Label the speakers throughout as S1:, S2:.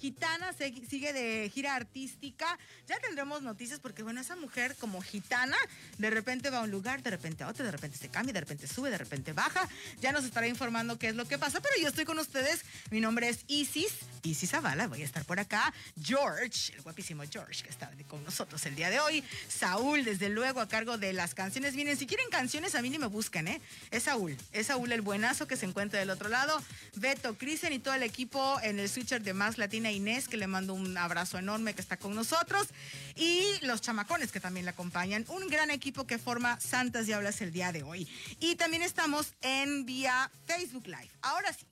S1: Gitana sigue de gira artística. Ya tendremos noticias porque, bueno, esa mujer como gitana, de repente va a un lugar, de repente a otro, de repente se cambia, de repente sube, de repente baja. Ya nos estará informando qué es lo que pasa, pero yo estoy con ustedes. Mi nombre es Isis, Isis Zavala. Voy a estar por acá. George, el guapísimo George, que está con nosotros el día de hoy. Saúl, desde luego, a cargo de las canciones. Miren, si quieren canciones, a mí ni me busquen, ¿eh? Es Saúl, es Saúl el buenazo que se encuentra del otro lado. Beto, Crisen y todo el equipo en el switcher de Más Latina Inés, que le mando un abrazo enorme que está con nosotros, y los chamacones que también le acompañan. Un gran equipo que forma Santas Diablas el día de hoy. Y también estamos en vía Facebook Live. Ahora sí.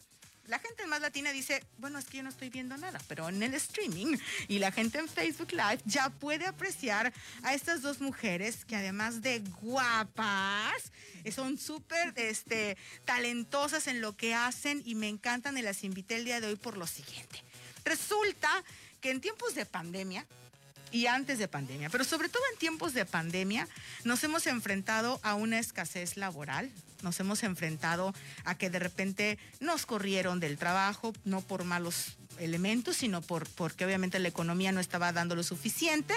S1: La gente más latina dice, bueno, es que yo no estoy viendo nada, pero en el streaming y la gente en Facebook Live ya puede apreciar a estas dos mujeres que además de guapas, son súper este, talentosas en lo que hacen y me encantan y las invité el día de hoy por lo siguiente. Resulta que en tiempos de pandemia, y antes de pandemia, pero sobre todo en tiempos de pandemia, nos hemos enfrentado a una escasez laboral, nos hemos enfrentado a que de repente nos corrieron del trabajo, no por malos elementos, sino por, porque obviamente la economía no estaba dando lo suficiente.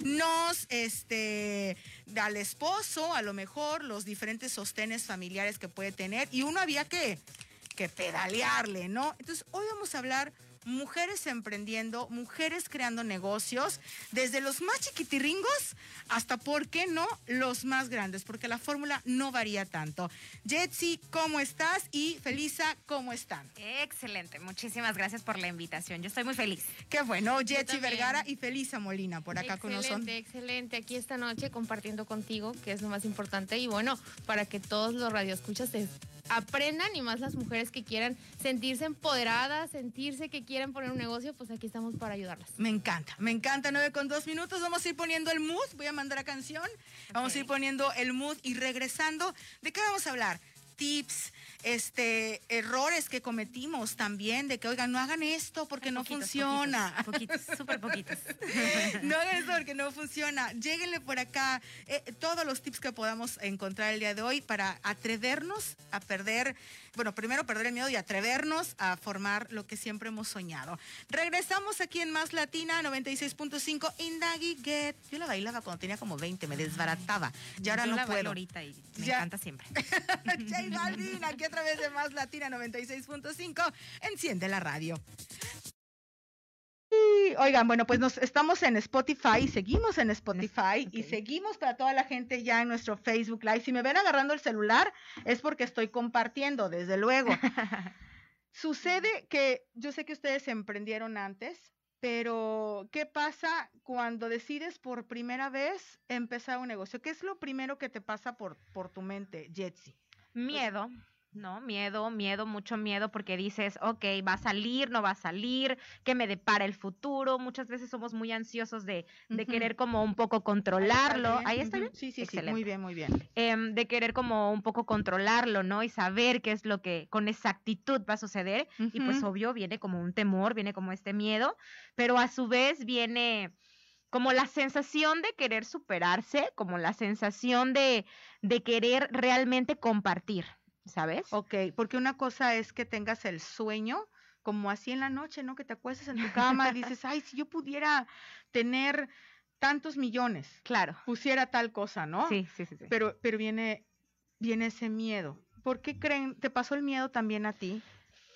S1: Nos, este, al esposo, a lo mejor, los diferentes sostenes familiares que puede tener, y uno había que, que pedalearle, ¿no? Entonces, hoy vamos a hablar mujeres emprendiendo, mujeres creando negocios, desde los más chiquitirringos hasta, ¿por qué no?, los más grandes, porque la fórmula no varía tanto. Jetsi, ¿cómo estás? Y Felisa, ¿cómo están?
S2: Excelente, muchísimas gracias por la invitación. Yo estoy muy feliz.
S1: Qué bueno, Jetsi Vergara y Felisa Molina por acá con nosotros.
S3: Excelente, excelente. Aquí esta noche compartiendo contigo, que es lo más importante. Y bueno, para que todos los radioescuchas se aprendan y más las mujeres que quieran sentirse empoderadas, sentirse que quieren poner un negocio, pues aquí estamos para ayudarlas.
S1: Me encanta, me encanta. Nueve con dos minutos. Vamos a ir poniendo el mood. Voy a mandar a canción. Vamos a ir poniendo el mood y regresando. ¿De qué vamos a hablar? Tips, este, errores que cometimos también, de que, oigan, no hagan esto porque no funciona.
S2: Poquitos, súper poquitos.
S1: no hagan esto porque no funciona. Lléguenle por acá eh, todos los tips que podamos encontrar el día de hoy para atrevernos a perder, bueno, primero perder el miedo y atrevernos a formar lo que siempre hemos soñado. Regresamos aquí en Más Latina 96.5 Indagi Get. Yo la bailaba cuando tenía como 20, me desbarataba. Y ahora
S2: Yo
S1: no
S2: la
S1: puedo.
S2: ahorita y me encanta siempre.
S1: J Balvin, aquí a través de Más Latina 96.5. Enciende la radio. Y, oigan, bueno, pues nos estamos en Spotify, seguimos en Spotify y seguimos para toda la gente ya en nuestro Facebook Live. Si me ven agarrando el celular es porque estoy compartiendo, desde luego. Sucede que yo sé que ustedes emprendieron antes, pero ¿qué pasa cuando decides por primera vez empezar un negocio? ¿Qué es lo primero que te pasa por, por tu mente, Jetsi?
S2: Miedo. ¿no? Miedo, miedo, mucho miedo porque dices, ok, va a salir, no va a salir, ¿qué me depara el futuro? Muchas veces somos muy ansiosos de, de querer como un poco controlarlo. Ahí está bien.
S1: Sí, sí, sí,
S2: Excelente.
S1: muy bien, muy bien.
S2: Em, de querer como un poco controlarlo, ¿no? Y saber qué es lo que con exactitud va a suceder. Y pues obvio viene como un temor, viene como este miedo, pero a su vez viene como la sensación de querer superarse, como la sensación de, de querer realmente compartir, ¿sabes?
S1: Ok, porque una cosa es que tengas el sueño, como así en la noche, ¿no? Que te acuestas en tu cama y dices, ay, si yo pudiera tener tantos millones,
S2: Claro.
S1: pusiera tal cosa, ¿no?
S2: Sí, sí, sí. sí.
S1: Pero, pero viene, viene ese miedo. ¿Por qué creen? ¿Te pasó el miedo también a ti?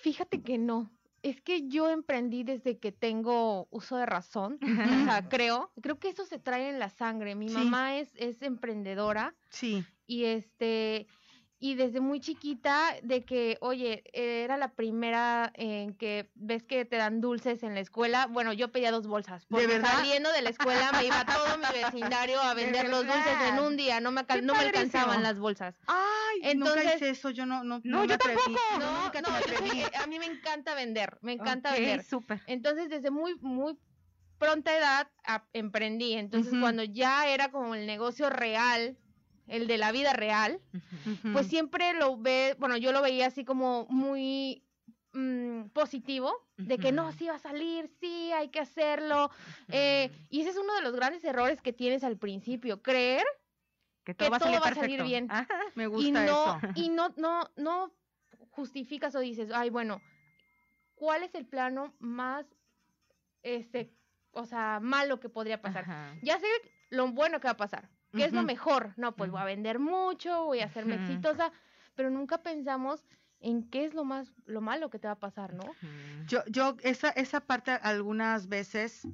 S3: Fíjate que no. Es que yo emprendí desde que tengo uso de razón. O sea, creo, creo que eso se trae en la sangre. Mi
S1: Sí.
S3: mamá es, es emprendedora
S1: Sí.
S3: y este y desde muy chiquita de que, oye, era la primera en que ves que te dan dulces en la escuela. Bueno, yo pedía dos bolsas. Porque
S1: verdad?
S3: saliendo de la escuela me iba todo mi vecindario a
S1: ¿De
S3: vender los dulces en un día. No me, no me alcanzaban las bolsas.
S1: Ay, nunca
S3: Entonces-
S1: hice eso, yo no, no,
S2: No, yo
S1: atreví.
S2: tampoco.
S3: No,
S1: nunca
S3: no, yo sí, a mí me encanta vender, me encanta
S2: Ok,
S3: vender.
S2: súper.
S3: Entonces, desde muy, muy pronta edad a- emprendí. Entonces, cuando ya era como el negocio real, el de la vida real, pues siempre lo ve, bueno, yo lo veía así como muy mm, positivo, de que no, sí va a salir, sí, hay que hacerlo. eh, y ese es uno de los grandes errores que tienes al principio, creer
S2: que
S3: que
S2: todo va a
S3: todo
S2: salir
S3: va a salir
S2: perfecto.
S3: bien.
S2: Ajá.
S1: Me
S3: y
S1: gusta
S3: no,
S1: eso.
S3: y no, no, no justificas o dices, ay, bueno, ¿cuál es el plano más este, o sea, malo que podría pasar.
S2: Ajá.
S3: Ya sé lo bueno que va a pasar. ¿Qué es lo mejor? No, pues voy a vender mucho, voy a hacerme exitosa, pero nunca pensamos en qué es lo más, lo malo que te va a pasar, ¿no?
S1: Yo, yo, esa, esa parte algunas veces,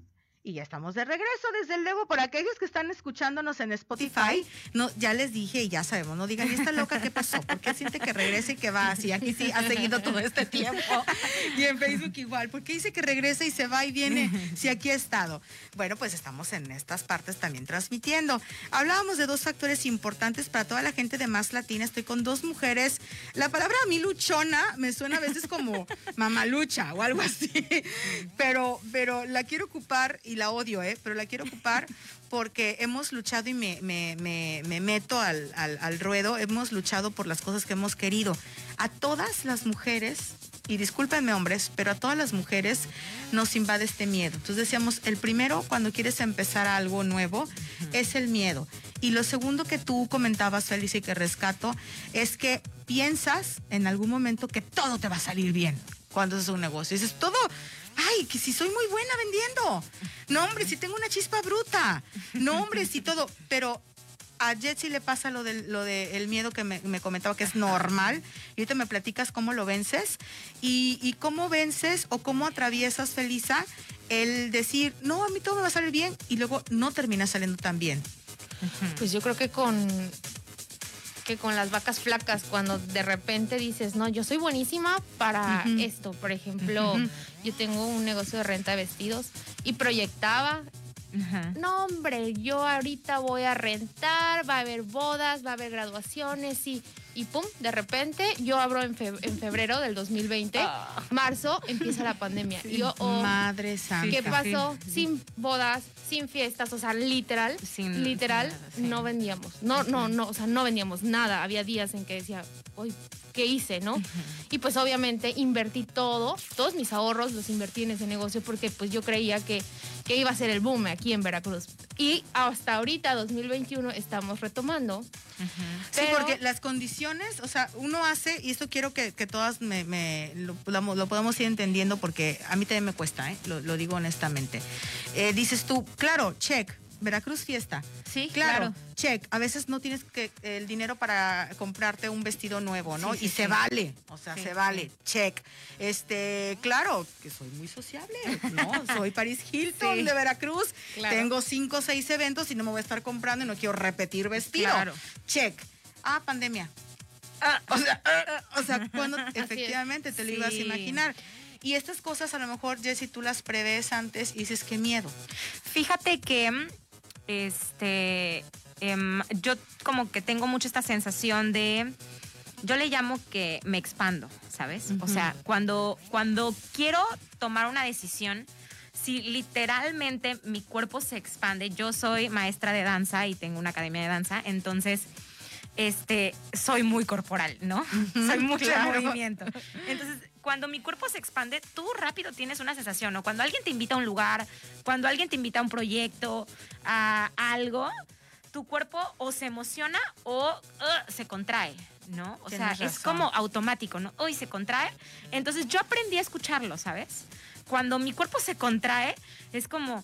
S1: y ya estamos de regreso, desde luego, por aquellos que están escuchándonos en Spotify, no, ya les dije y ya sabemos, no digan, ¿y esta loca qué pasó? ¿Por qué siente que regresa y que va así? Aquí sí ha seguido todo este tiempo. Y en Facebook igual, ¿por qué dice que regresa y se va y viene si aquí ha estado? Bueno, pues estamos en estas partes también transmitiendo. Hablábamos de dos factores importantes para toda la gente de Más Latina. Estoy con dos mujeres. La palabra a mí luchona me suena a veces como mamalucha o algo así, pero, pero la quiero ocupar y la odio, ¿eh? Pero la quiero ocupar porque hemos luchado y me, me- me- me meto al, al- al ruedo, hemos luchado por las cosas que hemos querido. A todas las mujeres, y discúlpenme hombres, pero a todas las mujeres nos invade este miedo. Entonces decíamos, el primero cuando quieres empezar algo nuevo es el miedo. Y lo segundo que tú comentabas, Félix, y que rescato, es que piensas en algún momento que todo te va a salir bien cuando es un negocio. Dices, todo, ay, que si soy muy buena vendiendo. No, hombre, si tengo una chispa bruta. No, hombre, si todo. Pero a Jetsi le pasa lo del lo de el miedo que me, me comentaba que es normal. Y ahorita me platicas cómo lo vences y, y cómo vences o cómo atraviesas, Felisa, el decir, no, a mí todo me va a salir bien y luego no termina saliendo tan bien.
S3: Pues yo creo que con que con las vacas flacas, cuando de repente dices, no, yo soy buenísima para esto. Por ejemplo, yo tengo un negocio de renta de vestidos y proyectaba,
S2: Ajá.
S3: no hombre, yo ahorita voy a rentar, va a haber bodas, va a haber graduaciones y, y pum, de repente yo abro en, fe- en febrero del 2020,
S2: Ah.
S3: marzo empieza la pandemia. Y yo, oh,
S1: Madre santa.
S3: ¿Qué pasó?
S2: sí.
S3: Sin bodas, sin fiestas, o sea, literal,
S2: Sin-
S3: literal,
S2: sin nada, sí.
S3: no vendíamos. No, no, no, o sea, no vendíamos nada. Había días en que decía, uy, ¿qué hice, no? Y pues obviamente invertí todo, todos mis ahorros los invertí en ese negocio porque pues yo creía que, que iba a ser el boom aquí en Veracruz. Y hasta ahorita, 2021, estamos retomando.
S1: Sí,
S3: Pero-
S1: porque las condiciones, o sea, uno hace, y esto quiero que, que todas me, me- lo, podamos- lo podamos ir entendiendo porque a mí también me cuesta, ¿eh? lo, lo digo honestamente. Eh, dices tú, claro, check, Veracruz fiesta.
S2: Sí,
S1: Claro,
S2: claro.
S1: check. A veces no tienes que el dinero para comprarte un vestido nuevo, ¿no?
S2: Sí, sí,
S1: y se vale, o sea, se vale, check. Este, claro, que soy muy sociable, ¿no? Soy Paris Hilton de Veracruz.
S3: Claro.
S1: Tengo cinco o seis eventos y no me voy a estar comprando y no quiero repetir vestido.
S2: Claro.
S1: Check. Ah, pandemia. o sea, ah, o sea, cuando efectivamente te lo ibas a imaginar. Y estas cosas a lo mejor, Jessy, tú las prevés antes y dices, qué miedo.
S2: Fíjate que este em, yo como que tengo mucho esta sensación de yo le llamo que me expando, ¿sabes? O sea, cuando cuando quiero tomar una decisión si literalmente mi cuerpo se expande, yo soy maestra de danza y tengo una academia de danza, entonces este soy muy corporal, ¿no? soy mucho de
S1: claro.
S2: movimiento. Entonces, cuando mi cuerpo se expande, tú rápido tienes una sensación, ¿no? Cuando alguien te invita a un lugar, cuando alguien te invita a un proyecto, a algo, tu cuerpo o se emociona o uh, se contrae, ¿no? O sea, es como automático, ¿no? Hoy se contrae. Entonces, yo aprendí a escucharlo, ¿sabes? Cuando mi cuerpo se contrae, es como,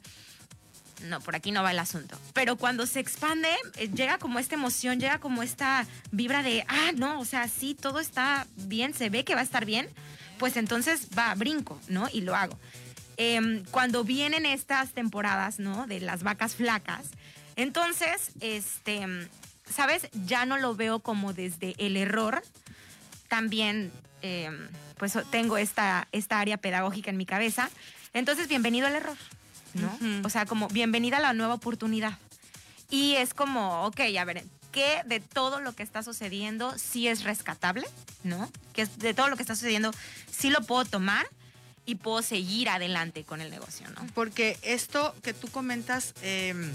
S2: no, por aquí no va el asunto. Pero cuando se expande, eh, llega como esta emoción, llega como esta vibra de, ah, no, o sea, sí, todo está bien, se ve que va a estar bien, pues entonces va, brinco, ¿no? Y lo hago. Em, cuando vienen estas temporadas, ¿no? De las vacas flacas, entonces, este, ¿sabes? Ya no lo veo como desde el error. También, em, pues tengo esta, esta área pedagógica en mi cabeza. Entonces, bienvenido al error, ¿no? O sea, como bienvenida a la nueva oportunidad. Y es como, ok, a ver, ¿qué de todo lo que está sucediendo sí es rescatable? ¿No? Que de todo lo que está sucediendo sí lo puedo tomar y puedo seguir adelante con el negocio, ¿no?
S1: Porque esto que tú comentas eh,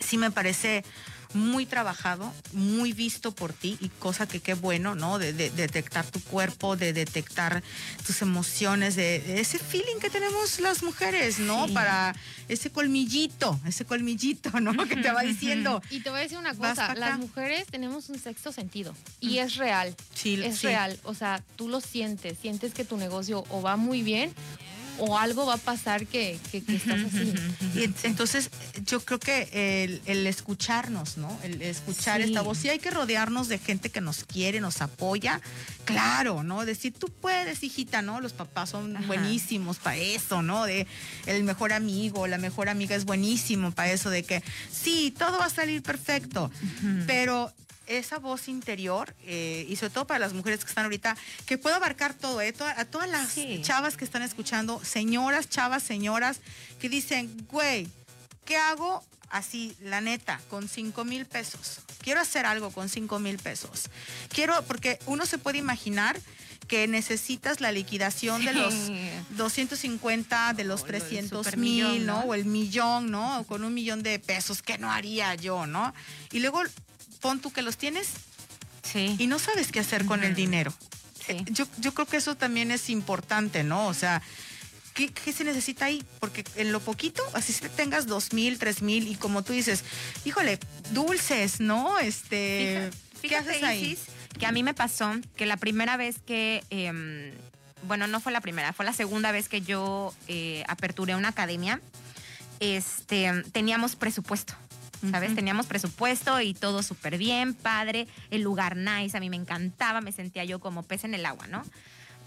S1: sí me parece muy trabajado, muy visto por ti y cosa que qué bueno, ¿no? De, de- detectar tu cuerpo, de detectar tus emociones, de, de ese feeling que tenemos las mujeres, ¿no?
S2: Sí.
S1: Para ese colmillito, ese colmillito, ¿no? Que te va diciendo.
S3: Y te voy a decir una cosa, las mujeres tenemos un sexto sentido y es real.
S1: Sí,
S3: es
S1: sí.
S3: real, o sea, tú lo sientes, sientes que tu negocio o va muy bien o algo va a pasar que, que, que estás así.
S1: Y entonces yo creo que el, el escucharnos, ¿no? El escuchar
S2: Sí.
S1: esta voz. Sí hay que rodearnos de gente que nos quiere, nos apoya. Claro, ¿no? Decir, tú puedes, hijita, ¿no? Los papás son
S2: Ajá.
S1: buenísimos para eso, ¿no? De el mejor amigo, la mejor amiga es buenísimo para eso, de que sí, todo va a salir perfecto. Pero esa voz interior, eh, y sobre todo para las mujeres que están ahorita, que puedo abarcar todo, ¿eh? A todas las
S2: Sí.
S1: chavas que están escuchando, señoras, chavas, señoras, que dicen, güey, ¿qué hago? Así, la neta, con cinco mil pesos. Quiero hacer algo con cinco mil pesos. Quiero, porque uno se puede imaginar que necesitas la liquidación de los
S2: Sí.
S1: 250, de los
S2: O lo del
S1: 300
S2: supermillón,
S1: mil, ¿no?
S2: ¿no?
S1: O el millón, ¿no? O con un millón de pesos, ¿qué no haría yo, no? Y luego pon tú que los tienes
S2: Sí.
S1: y no sabes qué hacer con el dinero.
S2: sí.
S1: Yo, yo creo que eso también es importante, ¿no? O sea, ¿qué, qué se necesita ahí? Porque en lo poquito, así si tengas dos mil, tres mil, y como tú dices, híjole, dulces, ¿no? Este, ¿qué
S2: Fíjate,
S1: haces ahí?
S2: Isis, que a mí me pasó que la primera vez que, em, bueno, no fue la primera, fue la segunda vez que yo eh, aperturé una academia, este, teníamos presupuesto. ¿Sabes? Teníamos presupuesto y todo súper bien, padre, el lugar nice, a mí me encantaba, me sentía yo como pez en el agua, ¿no?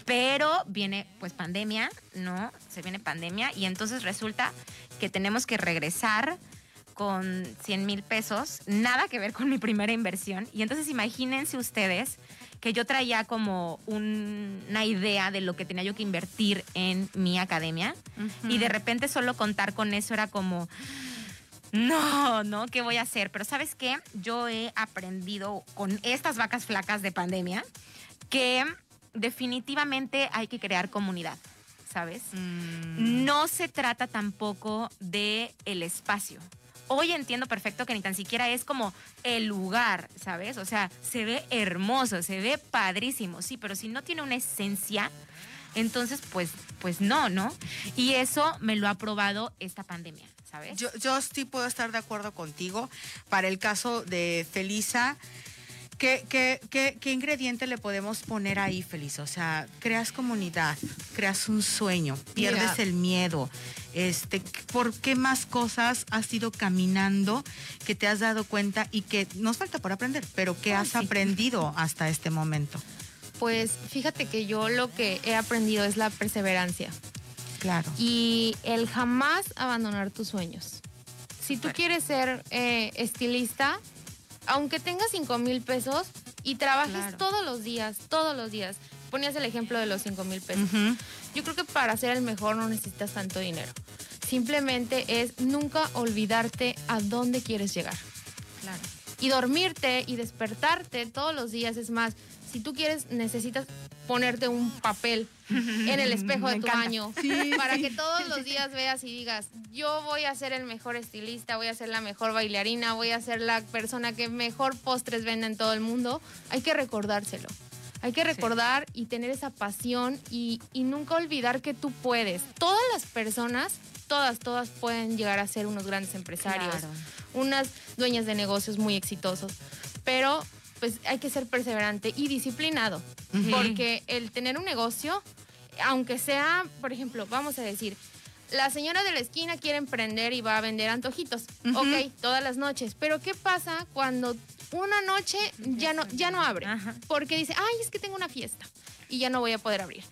S2: Pero viene pues pandemia, ¿no? Se viene pandemia y entonces resulta que tenemos que regresar con 100 mil pesos, nada que ver con mi primera inversión. Y entonces imagínense ustedes que yo traía como un- una idea de lo que tenía yo que invertir en mi academia y de repente solo contar con eso era como, no, no, ¿qué voy a hacer? Pero sabes qué, yo he aprendido con estas vacas flacas de pandemia que definitivamente hay que crear comunidad, ¿sabes?
S1: Mm,
S2: No se trata tampoco de el espacio. Hoy entiendo perfecto que ni tan siquiera es como el lugar, ¿sabes? O sea, se ve hermoso, se ve padrísimo, sí, pero si no tiene una esencia, entonces pues, pues no, ¿no? Y eso me lo ha probado esta pandemia, ¿sabes?
S1: Yo, yo sí puedo estar de acuerdo contigo. Para el caso de Felisa, ¿qué, qué, qué, qué ingrediente le podemos poner ahí, Felisa? O sea, creas comunidad, creas un sueño, pierdes
S3: Mira.
S1: el miedo. Este, ¿Por qué más cosas has ido caminando que te has dado cuenta y que nos falta por aprender, pero que
S2: Ay,
S1: has
S2: sí.
S1: aprendido hasta este momento?
S3: Pues fíjate que yo lo que he aprendido es la perseverancia
S1: Claro.
S3: y el jamás abandonar tus sueños. Si tú quieres ser eh, estilista, aunque tengas 5 mil pesos y trabajes
S2: Claro.
S3: todos los días, todos los días, ponías el ejemplo de los 5 mil pesos. Yo creo que para ser el mejor no necesitas tanto dinero. Simplemente es nunca olvidarte a dónde quieres llegar.
S2: Claro.
S3: Y dormirte y despertarte todos los días. Es más, si tú quieres, necesitas ponerte un papel en el espejo de tu baño para que todos los días veas y digas, yo voy a ser el mejor estilista, voy a ser la mejor bailarina, voy a ser la persona que mejor postres venda en todo el mundo. Hay que recordárselo. Hay que recordar y tener esa pasión y, y nunca olvidar que tú puedes. Todas las personas, todas, todas pueden llegar a ser unos grandes empresarios
S2: Claro.
S3: unas dueñas de negocios muy exitosos, pero pues hay que ser perseverante y disciplinado, porque el tener un negocio, aunque sea, por ejemplo, vamos a decir, la señora de la esquina quiere emprender y va a vender antojitos, ok, todas las noches, pero ¿qué pasa cuando una noche ya no, ya no abre?
S2: Ajá.
S3: Porque dice, ay, es que tengo una fiesta y ya no voy a poder abrir.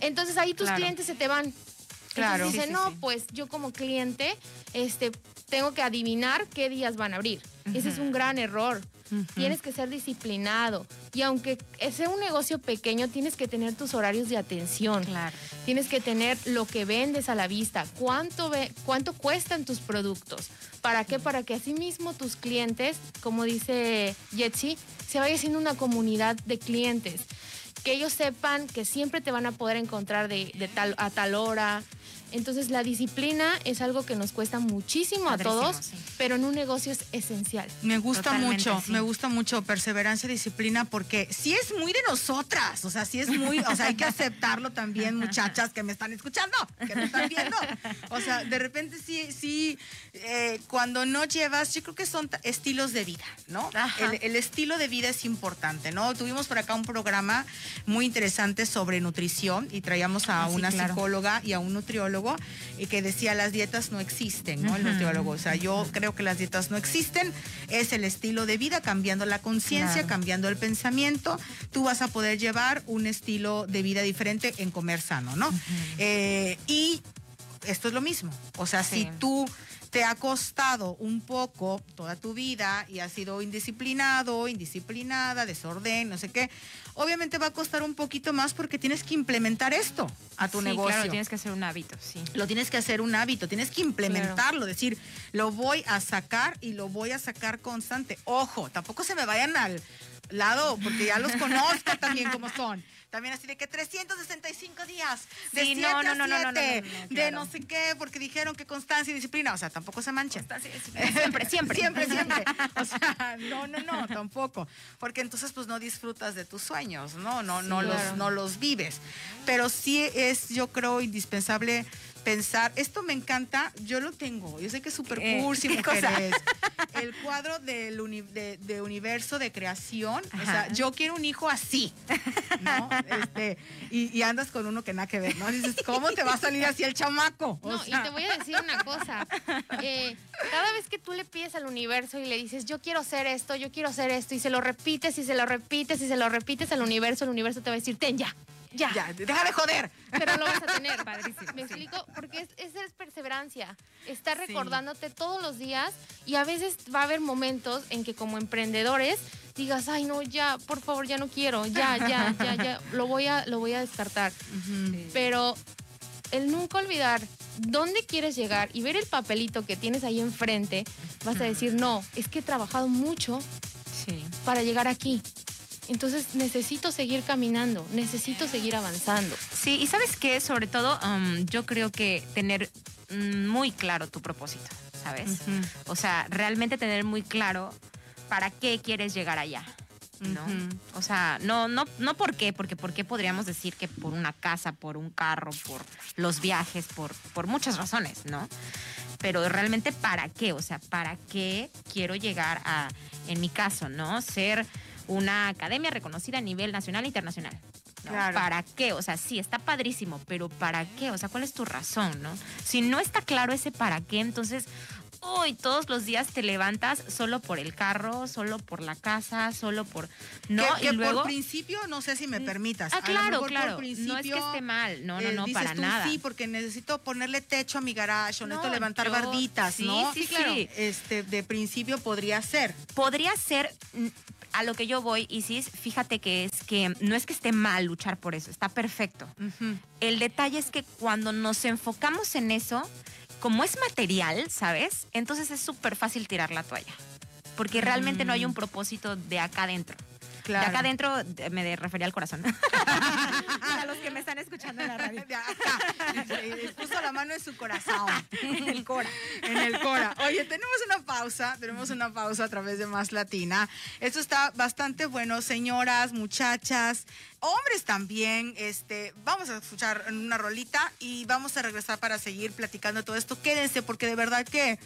S3: Entonces ahí tus
S2: Claro.
S3: clientes se te van.
S1: Claro.
S3: Entonces dice,
S2: Sí, sí,
S3: no, pues yo como cliente este, tengo que adivinar qué días van a abrir. Ese es un gran error. Tienes que ser disciplinado. Y aunque sea un negocio pequeño, tienes que tener tus horarios de atención.
S2: Claro.
S3: Tienes que tener lo que vendes a la vista, cuánto, ve- cuánto cuestan tus productos. ¿Para qué? Para que asimismo tus clientes, como dice Jetsi, se vaya haciendo una comunidad de clientes. Que ellos sepan que siempre te van a poder encontrar de, de tal, a tal hora. Entonces la disciplina es algo que nos cuesta muchísimo a todos,
S2: sí.
S3: pero en un negocio es esencial.
S1: Me gusta
S2: Totalmente,
S1: mucho,
S2: sí.
S1: me gusta mucho perseverancia, disciplina, porque sí es muy de nosotras, o sea, sí es muy, o sea, hay que aceptarlo también, muchachas que me están escuchando, que me están viendo. O sea, de repente sí, sí, eh, cuando no llevas, yo creo que son estilos de vida, ¿no? El, el estilo de vida es importante, ¿no? Tuvimos por acá un programa muy interesante sobre nutrición y traíamos a
S2: Ah, sí,
S1: una
S2: claro.
S1: psicóloga y a un nutriólogo y que decía las dietas no existen, ¿no? El nutriólogo, o sea, yo creo que las dietas no existen, es el estilo de vida, cambiando la conciencia,
S2: Claro.
S1: cambiando el pensamiento, tú vas a poder llevar un estilo de vida diferente en comer sano, ¿no? Eh, y esto es lo mismo. O sea,
S2: Sí.
S1: si tú te ha costado un poco toda tu vida y has sido indisciplinado, indisciplinada, desorden, no sé qué, obviamente va a costar un poquito más porque tienes que implementar esto a tu
S2: Sí,
S1: negocio.
S2: Claro, tienes que hacer un hábito, sí.
S1: Lo tienes que hacer un hábito, tienes que implementarlo, decir, lo voy a sacar y lo voy a sacar constante. Ojo, tampoco se me vayan al lado, porque ya los conozco también como son. También así de que 365 días, de
S2: Sí,
S1: 7
S2: no, no,
S1: a
S2: no, no, no, no,
S1: 7,
S2: no, no,
S1: de no sé qué, porque dijeron que constancia y disciplina, o sea, tampoco se manchen.
S2: Siempre, siempre.
S1: Siempre, siempre. O sea, no, no, no, tampoco. Porque entonces pues no disfrutas de tus sueños, ¿no? No, no,
S2: Sí,
S1: los,
S2: claro.
S1: no los vives. Pero sí es, yo creo, indispensable pensar, esto me encanta, yo lo tengo, yo sé que es súper cursi,
S2: ¿Qué cosa?
S1: mujeres. El cuadro del uni- de, de universo de creación, o sea, yo quiero un hijo así, ¿no? Este, y, y andas con uno que nada que ver, ¿no? Dices, ¿cómo te va a salir así el chamaco? O
S3: No, y te voy a decir una cosa. Eh, cada vez que tú le pides al universo y le dices, yo quiero hacer esto, yo quiero hacer esto, y se lo repites y se lo repites y se lo repites al universo, el universo te va a decir, ten ya, ya.
S1: ya, deja de joder.
S3: Pero lo vas a tener.
S2: Padrísimo,
S3: ¿Me
S2: sí.
S3: explico? Porque es, esa es perseverancia. Estar
S1: Sí.
S3: recordándote todos los días y a veces va a haber momentos en que como emprendedores digas, ay no, ya, por favor, ya no quiero, ya, ya, ya, ya, lo voy a, lo voy a descartar. Pero el nunca olvidar dónde quieres llegar y ver el papelito que tienes ahí enfrente, vas a decir, no, es que he trabajado mucho
S2: Sí.
S3: para llegar aquí. Entonces necesito seguir caminando, necesito seguir avanzando.
S2: Sí, y sabes qué, sobre todo, um, yo creo que tener mm, muy claro tu propósito, ¿sabes? O sea, realmente tener muy claro para qué quieres llegar allá. ¿no? O sea, no, no, no por qué, porque por qué podríamos decir que por una casa, por un carro, por los viajes, por, por muchas razones, ¿no? Pero realmente para qué, o sea, para qué quiero llegar a, en mi caso, ¿no? Ser una academia reconocida a nivel nacional e internacional. ¿no?
S1: Claro.
S2: ¿Para qué? O sea, sí, está padrísimo, pero ¿para qué? O sea, ¿cuál es tu razón, no? Si no está claro ese para qué, entonces, uy, todos los días te levantas solo por el carro, solo por la casa, solo por... ¿No?
S1: que, que
S2: y luego...
S1: por principio, no sé si me permitas.
S2: Ah,
S1: a lo
S2: claro,
S1: por
S2: claro. No es que esté mal, no, no,
S1: eh,
S2: no, para
S1: tú,
S2: nada.
S1: Sí, porque necesito ponerle techo a mi garage, o
S2: No,
S1: necesito levantar
S2: yo-
S1: barditas,
S2: sí,
S1: ¿no?
S2: sí, claro.
S1: Este, de principio podría ser.
S2: podría ser mm, a lo que yo voy, Isis, fíjate que es que no es que esté mal luchar por eso, está perfecto. El detalle es que cuando nos enfocamos en eso, como es material, ¿sabes? Entonces es súper fácil tirar la toalla. Porque realmente no hay un propósito de acá adentro.
S1: Claro.
S2: De acá adentro de- me refería al corazón. Para los que me están escuchando en la radio.
S1: De acá. Puso la mano en su corazón.
S2: En el Cora.
S1: En el Cora. Oye, tenemos una pausa, tenemos una pausa a través de Más Latina. Esto está bastante bueno, señoras, muchachas, hombres también. Este, vamos a escuchar una rolita y vamos a regresar para seguir platicando todo esto. Quédense porque de verdad que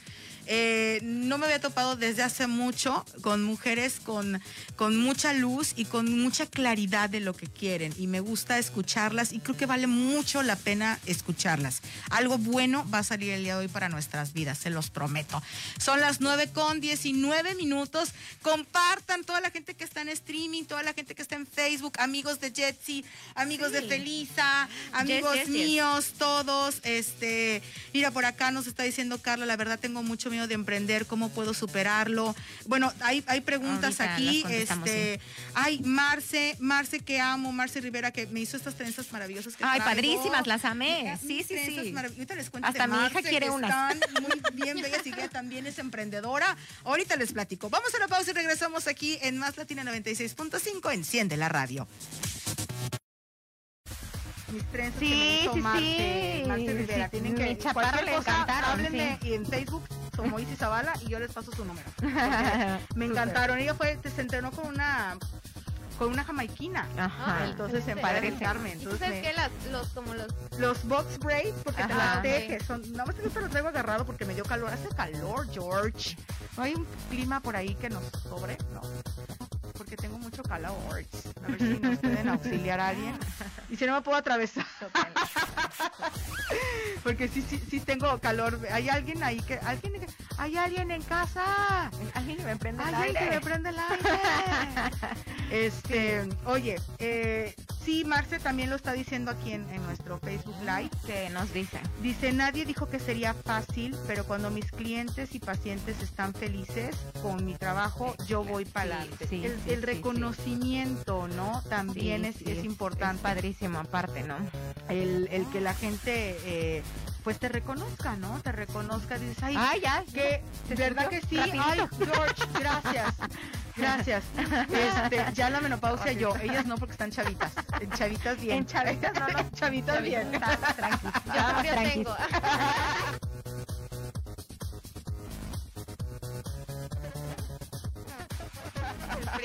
S1: eh, no me había topado desde hace mucho con mujeres con, con mucha luz y con mucha claridad de lo que quieren. Y me gusta escucharlas y creo que vale mucho la pena escucharlas. Algo bueno va a salir el día de hoy para nuestras vidas, se los prometo. Son las 9 con 19 minutos. Compartan toda la gente que está en streaming, toda la gente que está en Facebook, amigos de Jetsi, amigos de. Felisa, amigos
S2: yes, yes.
S1: míos, todos. Este, mira, por acá nos está diciendo Carla, la verdad tengo mucho de emprender, ¿cómo puedo superarlo? Bueno, hay, hay preguntas
S2: Ahorita
S1: aquí. Este, ay, Marce, Marce que amo, Marce Rivera que me hizo estas trenzas maravillosas que
S2: Ay,
S1: traigo.
S2: padrísimas, las amé. Sí, sí, sí.
S1: Ahorita les cuento
S2: Hasta mi hija
S1: Marce,
S2: quiere
S1: que
S2: unas.
S1: Están muy bien bellas y que también es emprendedora. Ahorita les platico. Vamos a la pausa y regresamos aquí en Más Latina 96.5. Enciende la radio. Mis trenzas que me
S2: Sí,
S1: hizo
S2: sí, sí.
S1: Marce Rivera.
S2: Sí,
S1: Tienen que
S2: chaparra le encantaron,
S1: háblenme
S2: sí.
S1: en Facebook como Isis Zavala y yo les paso su número. Me encantaron. Ella fue, se entrenó con una con una jamaiquina.
S2: Ajá.
S3: Ah,
S1: Entonces en
S2: padre,
S1: Carmen.
S3: ¿Y tú
S1: Entonces
S3: sabes? Las, los, como los...
S1: los box braids, porque te
S2: Ajá.
S1: las tejes. Son, nada más que lo traigo agarrado porque me dio calor. Hace calor, George. ¿No hay un clima por ahí que nos sobre? No. Porque tengo mucho calor. A ver si nos pueden auxiliar a alguien. Y si no me puedo atravesar. Porque sí, sí, sí tengo calor. ¿Hay alguien ahí que... ¿Alguien que- ¿Hay alguien en casa?
S2: Alguien que me prende el
S1: Alguien que
S2: aire.
S1: me prende el aire. Este, oye, eh, sí, Marce también lo está diciendo aquí en, en nuestro Facebook Live.
S2: que nos dice.
S1: Dice, nadie dijo que sería fácil, pero cuando mis clientes y pacientes están felices con mi trabajo, yo voy para adelante.
S2: sí,
S1: el
S2: sí,
S1: el reconocimiento, ¿no? También
S2: Sí,
S1: es,
S2: sí,
S1: es importante.
S2: Es padrísimo aparte, ¿no?
S1: el, el que la gente, eh, pues te reconozca, ¿no? Te reconozca, dices, ay,
S2: Ah, ya.
S1: que
S2: ¿Se
S1: verdad que sí ay. George gracias gracias este ya la menopausia yo ellas no porque están chavitas en chavitas bien
S2: En chavitas no, no.
S1: chavitas bien
S2: Estamos tranquilos.
S3: Yo todavía
S2: tranquilos.
S3: tengo.
S1: En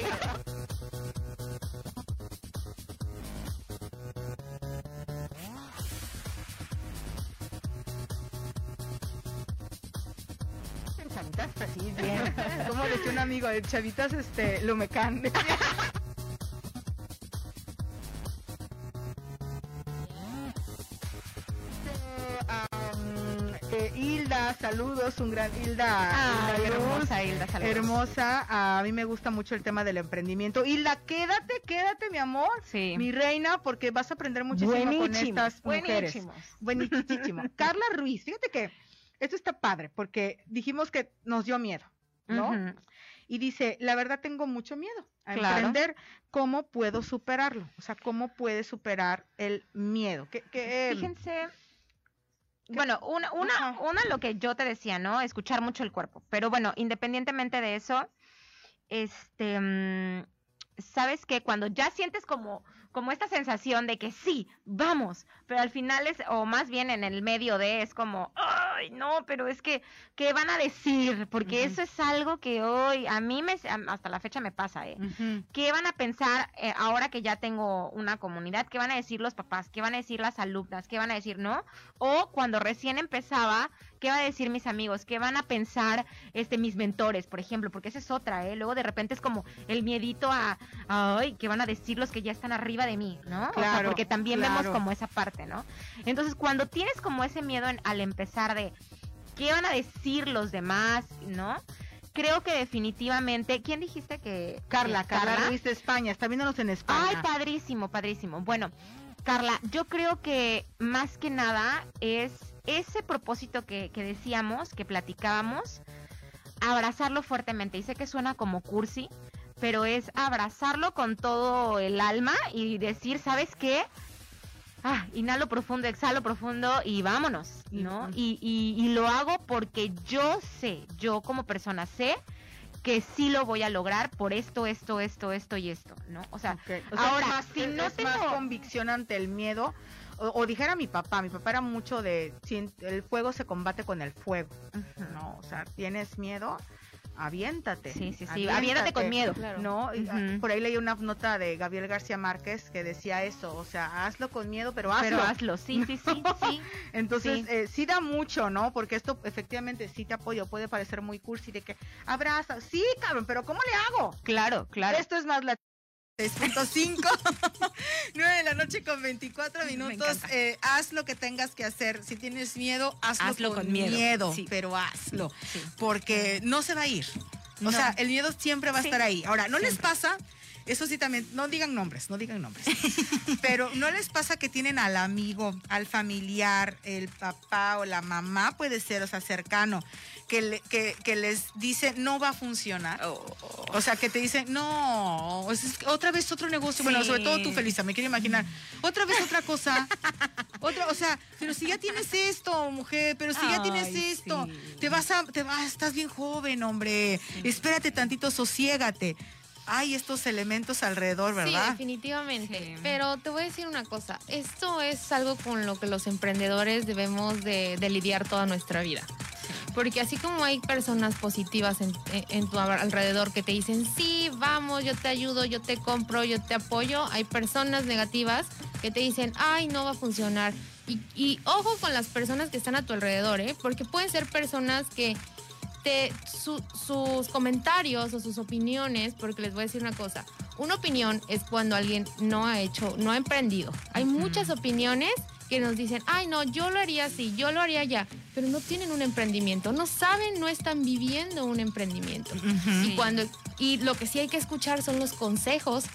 S1: chavitas pues sí bien. Como decía un amigo en chavitas este lo mecan Hilda, saludos, un gran Hilda,
S2: Ah,
S1: Hilda
S2: hermosa Hilda, saludos.
S1: Hermosa, a mí me gusta mucho el tema del emprendimiento. Hilda, quédate, quédate, mi amor,
S2: Sí.
S1: mi reina, porque vas a aprender muchísimo con
S2: Buenísimo,
S1: estas mujeres.
S2: buenísimos.
S1: Buenísimo. Carla Ruiz, fíjate que esto está padre, porque dijimos que nos dio miedo, ¿no? Y dice, la verdad tengo mucho miedo a
S2: Claro.
S1: emprender. ¿Cómo puedo superarlo? O sea, ¿cómo puedes superar el miedo? ¿Qué, qué,
S2: Fíjense. Bueno, una, una,
S1: Ajá.
S2: una lo que yo te decía, ¿no? Escuchar mucho el cuerpo. Pero bueno, independientemente de eso, este, mm, sabes que cuando ya sientes como, como esta sensación de que sí, vamos, pero al final es, o más bien en el medio de, es como, ay, no, pero es que, ¿qué van a decir? Porque eso es algo que hoy, a mí me, hasta la fecha me pasa, ¿eh? ¿Qué van a pensar eh, ahora que ya tengo una comunidad? ¿Qué van a decir los papás? ¿Qué van a decir las alumnas? ¿Qué van a decir, no? O cuando recién empezaba, ¿qué va a decir mis amigos? ¿Qué van a pensar este mis mentores, por ejemplo? Porque esa es otra, ¿eh? Luego de repente es como el miedito a, ay, ¿qué van a decir los que ya están arriba de mí, ¿no? o sea,
S1: Claro,
S2: porque también
S1: claro.
S2: vemos como esa parte, ¿no? Entonces, cuando tienes como ese miedo en- al empezar de, ¿qué van a decir los demás, no? Creo que definitivamente, ¿quién dijiste que?
S1: Carla,
S2: que-
S1: Carla Ruiz de España, está viéndonos en España.
S2: Ay, padrísimo, padrísimo. Bueno, Carla, yo creo que más que nada es ese propósito que, que decíamos, que platicábamos, abrazarlo fuertemente. Y sé que suena como cursi, pero es abrazarlo con todo el alma y decir, ¿sabes qué? Ah, inhalo profundo, exhalo profundo y vámonos, ¿no? Y, y, y lo hago porque yo sé, yo como persona sé que sí lo voy a lograr por esto, esto, esto, esto y esto, ¿no? O sea,
S1: Ok. O sea,
S2: ahora,
S1: más,
S2: si no
S1: es más
S2: tengo-
S1: convicción ante el miedo. O, o dijera mi papá, mi papá era mucho de, si el fuego se combate con el fuego. ¿no? O sea, tienes miedo, aviéntate.
S2: Sí, sí, sí, aviéntate con miedo.
S3: Claro.
S1: ¿no? Ah. Por ahí leí una nota de Gabriel García Márquez que decía eso, o sea, hazlo con miedo, pero hazlo.
S2: Pero hazlo, sí, sí, sí, sí.
S1: Entonces,
S2: Sí.
S1: eh, sí da mucho, ¿no? Porque esto efectivamente sí te apoyo, puede parecer muy cursi de que abraza, sí, cabrón, pero ¿cómo le hago?
S2: Claro, claro.
S1: Esto es más la 6.5, 9 de la noche con 24
S2: Me
S1: minutos. Eh, haz lo que tengas que hacer. Si tienes miedo, hazlo,
S2: Hazlo
S1: con,
S2: con miedo.
S1: miedo,
S2: Sí.
S1: pero hazlo.
S2: Sí.
S1: Porque no se va a ir. O
S2: No.
S1: sea, el miedo siempre va a
S2: Sí.
S1: estar ahí. Ahora, ¿no les pasa? Eso sí también, no digan nombres, no digan nombres. Pero ¿no les pasa que tienen al amigo, al familiar, el papá o la mamá, puede ser, o sea, cercano, que, le- que, que les dice no va a funcionar? O sea, que te dicen, no, es otra vez otro negocio. Bueno, sobre todo tú, Felisa, me quiero imaginar. Otra vez otra cosa. Otra, o sea, pero si ya tienes esto, mujer, pero si ya tienes esto,
S2: sí.
S1: te vas a, te vas, estás bien joven, hombre. Espérate tantito, sosiégate. Hay estos elementos alrededor,
S3: Sí,
S1: ¿verdad?
S3: definitivamente.
S2: Sí.
S3: Pero te voy a decir una cosa. Esto es algo con lo que los emprendedores debemos de, de lidiar toda nuestra vida. Porque así como hay personas positivas en, en- en tu alrededor que te dicen, sí, vamos, yo te ayudo, yo te compro, yo te apoyo. Hay personas negativas que te dicen, ay, no va a funcionar. Y, y ojo con las personas que están a tu alrededor, ¿eh? Porque pueden ser personas que su- sus comentarios o sus opiniones, porque les voy a decir una cosa, una opinión es cuando alguien no ha hecho, no ha emprendido. Hay muchas opiniones que nos dicen, ay no, yo lo haría así, yo lo haría ya, pero no tienen un emprendimiento, no saben, no están viviendo un emprendimiento. Y cuando y lo que sí hay que escuchar son los consejos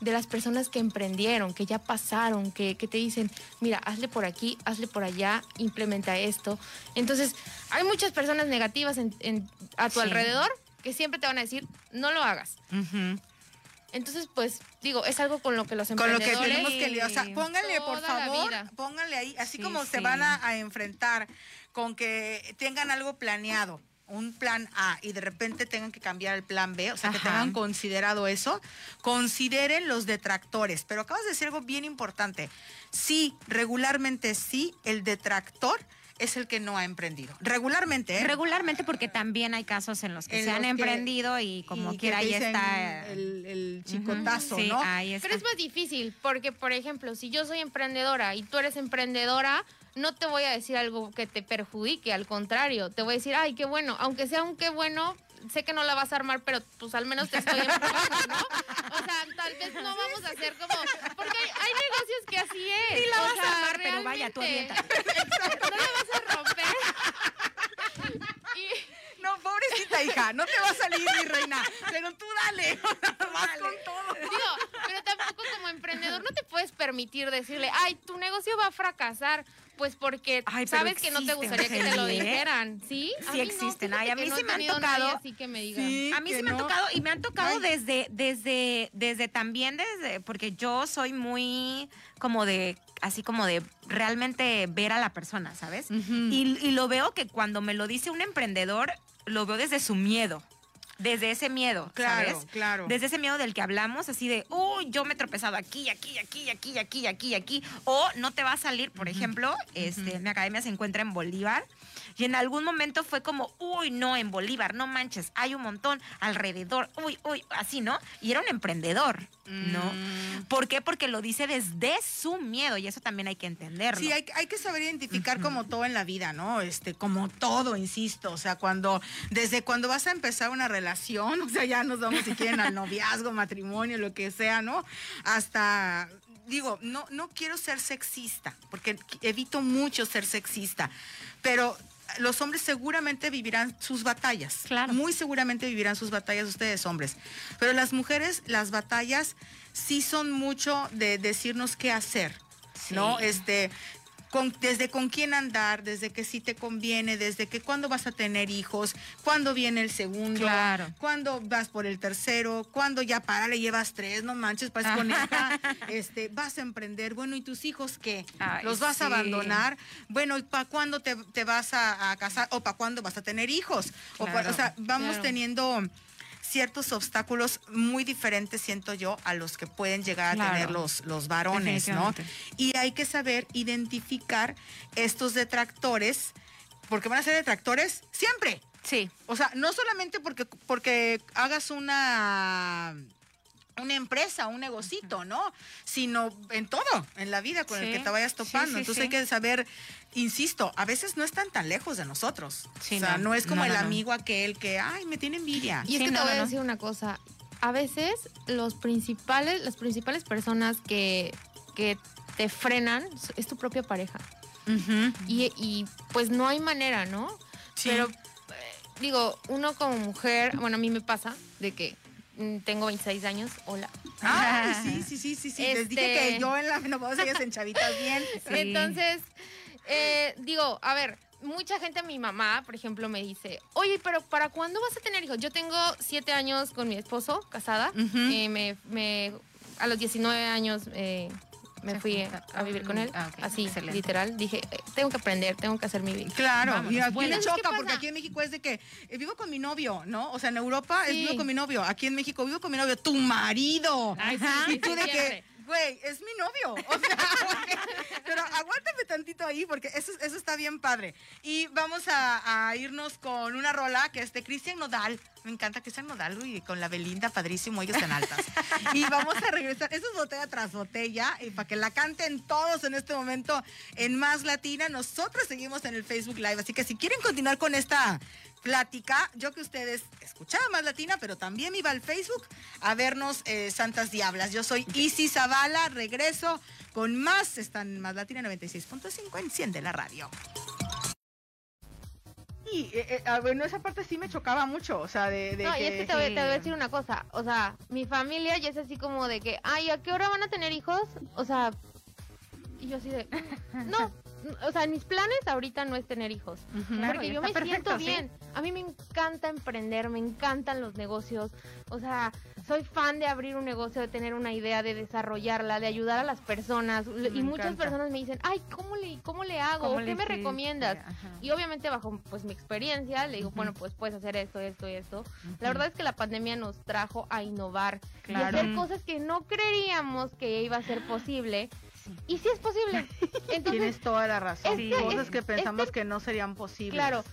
S3: de las personas que emprendieron, que ya pasaron, que, que te dicen, mira, hazle por aquí, hazle por allá, implementa esto. Entonces, hay muchas personas negativas en- en- a tu
S2: Sí.
S3: alrededor que siempre te van a decir, no lo hagas. Entonces, pues, digo, es algo con lo que los
S1: Con lo que
S3: emprendedores...
S1: tenemos que lidiar. O sea, pónganle, por favor, pónganle ahí, así
S2: Sí,
S1: como se
S2: sí.
S1: van a, a enfrentar con que tengan algo planeado, un plan A, y de repente tengan que cambiar el plan B, o sea, que tengan considerado eso, consideren los detractores. Pero acabas de decir algo bien importante. Sí, regularmente sí, el detractor es el que no ha emprendido. Regularmente, ¿eh?
S2: Regularmente porque también hay casos en los que
S1: En
S2: se han
S1: que-
S2: emprendido y como
S1: Y que
S2: quiera ahí está.
S1: El, chicotazo,
S2: sí,
S1: ¿no?
S2: ahí está.
S3: Pero es más difícil, porque, por ejemplo, si yo soy emprendedora y tú eres emprendedora, no te voy a decir algo que te perjudique, al contrario, te voy a decir, ay, qué bueno, aunque sea un qué bueno, sé que no la vas a armar, pero pues al menos te estoy empujando, ¿no? O sea, tal vez no vamos a hacer como, porque hay, hay negocios que así es.
S2: Ni la
S3: o
S2: vas a armar, pero vaya, tú.
S3: No la vas a romper. Y,
S1: No, pobrecita hija, no te va a salir mi reina, pero tú dale, vas con todo.
S3: Digo, pero tampoco como emprendedor no te puedes permitir decirle, ay, tu negocio va a fracasar, pues porque
S2: Ay,
S3: sabes que no te gustaría que te lo dijeran, ¿sí?
S2: Sí existen. Ay, a mí
S3: no
S2: sí me han tocado.
S3: Así que me digan.
S1: Sí,
S2: A mí sí me han tocado y me han tocado
S1: Ay.
S2: desde, desde, desde también desde, porque yo soy muy como de, así como de realmente ver a la persona, ¿sabes? Y lo veo que cuando me lo dice un emprendedor, lo veo desde su miedo, desde ese miedo,
S1: Claro,
S2: ¿sabes?
S1: claro.
S2: Desde ese miedo del que hablamos, así de, uy, yo me he tropezado aquí, aquí, aquí, aquí, aquí, aquí, aquí. O no te va a salir, por ejemplo, este, mi academia se encuentra en Bolívar. Y en algún momento fue como, uy, no, en Bolívar, no manches, hay un montón alrededor, uy, uy, así, ¿no? Y era un emprendedor, ¿no?
S1: Mm.
S2: ¿Por qué? Porque lo dice desde su miedo y eso también hay que entenderlo.
S1: Sí, hay, hay que saber identificar como todo en la vida, ¿no? Este, como todo, insisto. O sea, cuando, desde cuando vas a empezar una relación, o sea, ya nos vamos si quieren al noviazgo, matrimonio, lo que sea, ¿no? Hasta, digo, no, no quiero ser sexista, porque evito mucho ser sexista, pero los hombres seguramente vivirán sus batallas.
S2: Claro.
S1: Muy seguramente vivirán sus batallas ustedes, hombres. Pero las mujeres, las batallas sí son mucho de decirnos qué hacer. ¿no?
S2: Sí.
S1: Este, con- desde con quién andar, desde que sí te conviene, desde que cuándo vas a tener hijos, cuándo viene el segundo,
S2: Claro.
S1: cuándo vas por el tercero, cuándo ya para, le llevas tres, no manches, para con esta, este, vas a emprender, bueno, ¿y tus hijos qué?
S2: Ay,
S1: ¿Los vas a abandonar? Bueno, ¿y para cuándo te, te vas a, a casar? ¿O para cuándo vas a tener hijos? O, pa-
S2: Claro,
S1: o sea, vamos
S3: claro.
S1: teniendo ciertos obstáculos muy diferentes, siento yo, a los que pueden llegar a
S2: Claro.
S1: tener los, los varones, ¿no? Y hay que saber identificar estos detractores, porque van a ser detractores siempre.
S2: Sí.
S1: O sea, no solamente porque, porque hagas una una empresa, un negocito, ¿no? Sino en todo, en la vida con el que te vayas topando.
S2: sí,
S1: Entonces hay que saber, insisto, a veces no están tan lejos de nosotros.
S2: Sí,
S1: o sea,
S2: no.
S1: no, es como
S2: No,
S1: el
S2: no,
S1: amigo aquel que, ay, me tiene envidia.
S3: Y es
S2: Sí,
S3: que
S2: no,
S3: te voy
S2: no,
S3: a decir una cosa. A veces los principales, las principales personas que, que te frenan es tu propia pareja. Y, y, pues no hay manera, ¿no?
S1: Sí.
S3: Pero eh, digo, uno como mujer, bueno, a mí me pasa de que tengo 26 años, hola.
S1: Ay, sí, sí, sí, sí, sí. Les dije
S3: Este-
S1: que yo en la menopausia ellas en chavitas bien.
S2: Sí.
S3: Entonces, eh, digo, a ver, mucha gente, mi mamá, por ejemplo, me dice, oye, pero ¿para cuándo vas a tener hijos? Yo tengo siete años con mi esposo, casada.
S1: Ujú.
S3: Eh, me, me- a los 19 años eh, me
S2: Se
S3: fui
S2: junta-
S3: a vivir con él.
S2: Ah,
S3: Así,
S2: excelente.
S3: literal. Dije, eh, tengo que aprender, tengo que hacer mi vida.
S1: Claro,
S2: Vámonos,
S1: y aquí me
S3: ¿Sabes qué
S1: choca porque aquí en México es de que eh, vivo con mi novio, ¿no? O sea, en Europa es vivo con mi novio, aquí en México vivo con mi novio, tu marido.
S3: Ay, sí,
S1: y
S3: sí,
S1: tú de
S3: siempre.
S1: que, güey, es mi novio. O sea, pero aguántame tantito ahí porque eso, eso está bien padre. Y vamos a, irnos con una rola que es de Cristian Nodal. Me encanta Cristian Nodal y con la Belinda, padrísimo, ellos están altas. Y vamos a regresar, eso es botella tras botella, y para que la canten todos en este momento en Más Latina. Nosotros seguimos en el Facebook Live, así que si quieren continuar con esta plática, yo que ustedes escuchaban Más Latina, pero también iba al Facebook a vernos eh, Santas Diablas. Yo soy Isis Zavala, regreso con más, están en Más Latina 96.5, enciende la radio. Y eh, eh, ah, bueno, esa parte sí me chocaba mucho, o sea, de, de
S3: No, y es que te voy, te voy a decir una cosa. O sea, mi familia ya es así como de que, ay, ¿a qué hora van a tener hijos? O sea, y yo así de, no. O sea, mis planes ahorita no es tener hijos.
S2: Claro,
S3: porque
S2: y
S3: yo me
S2: perfecto,
S3: siento
S2: sí.
S3: bien. A mí me encanta emprender, me encantan los negocios. O sea, soy fan de abrir un negocio, de tener una idea, de desarrollarla, de ayudar a las personas. y muchas personas me dicen, ay, ¿cómo le, cómo le hago?
S2: ¿Cómo
S3: ¿O
S2: le
S3: ¿Qué me recomiendas?
S2: Ajá.
S3: Y obviamente bajo pues mi experiencia le digo, bueno, pues puedes hacer esto, esto y esto. La verdad es que la pandemia nos trajo a innovar y
S2: Claro.
S3: hacer cosas que no creeríamos que iba a ser posible. Y sí es posible. Entonces,
S1: Tienes toda la razón.
S2: Sí.
S1: Cosas
S3: es-
S1: que pensamos
S3: este-
S1: que no serían posibles.
S3: claro.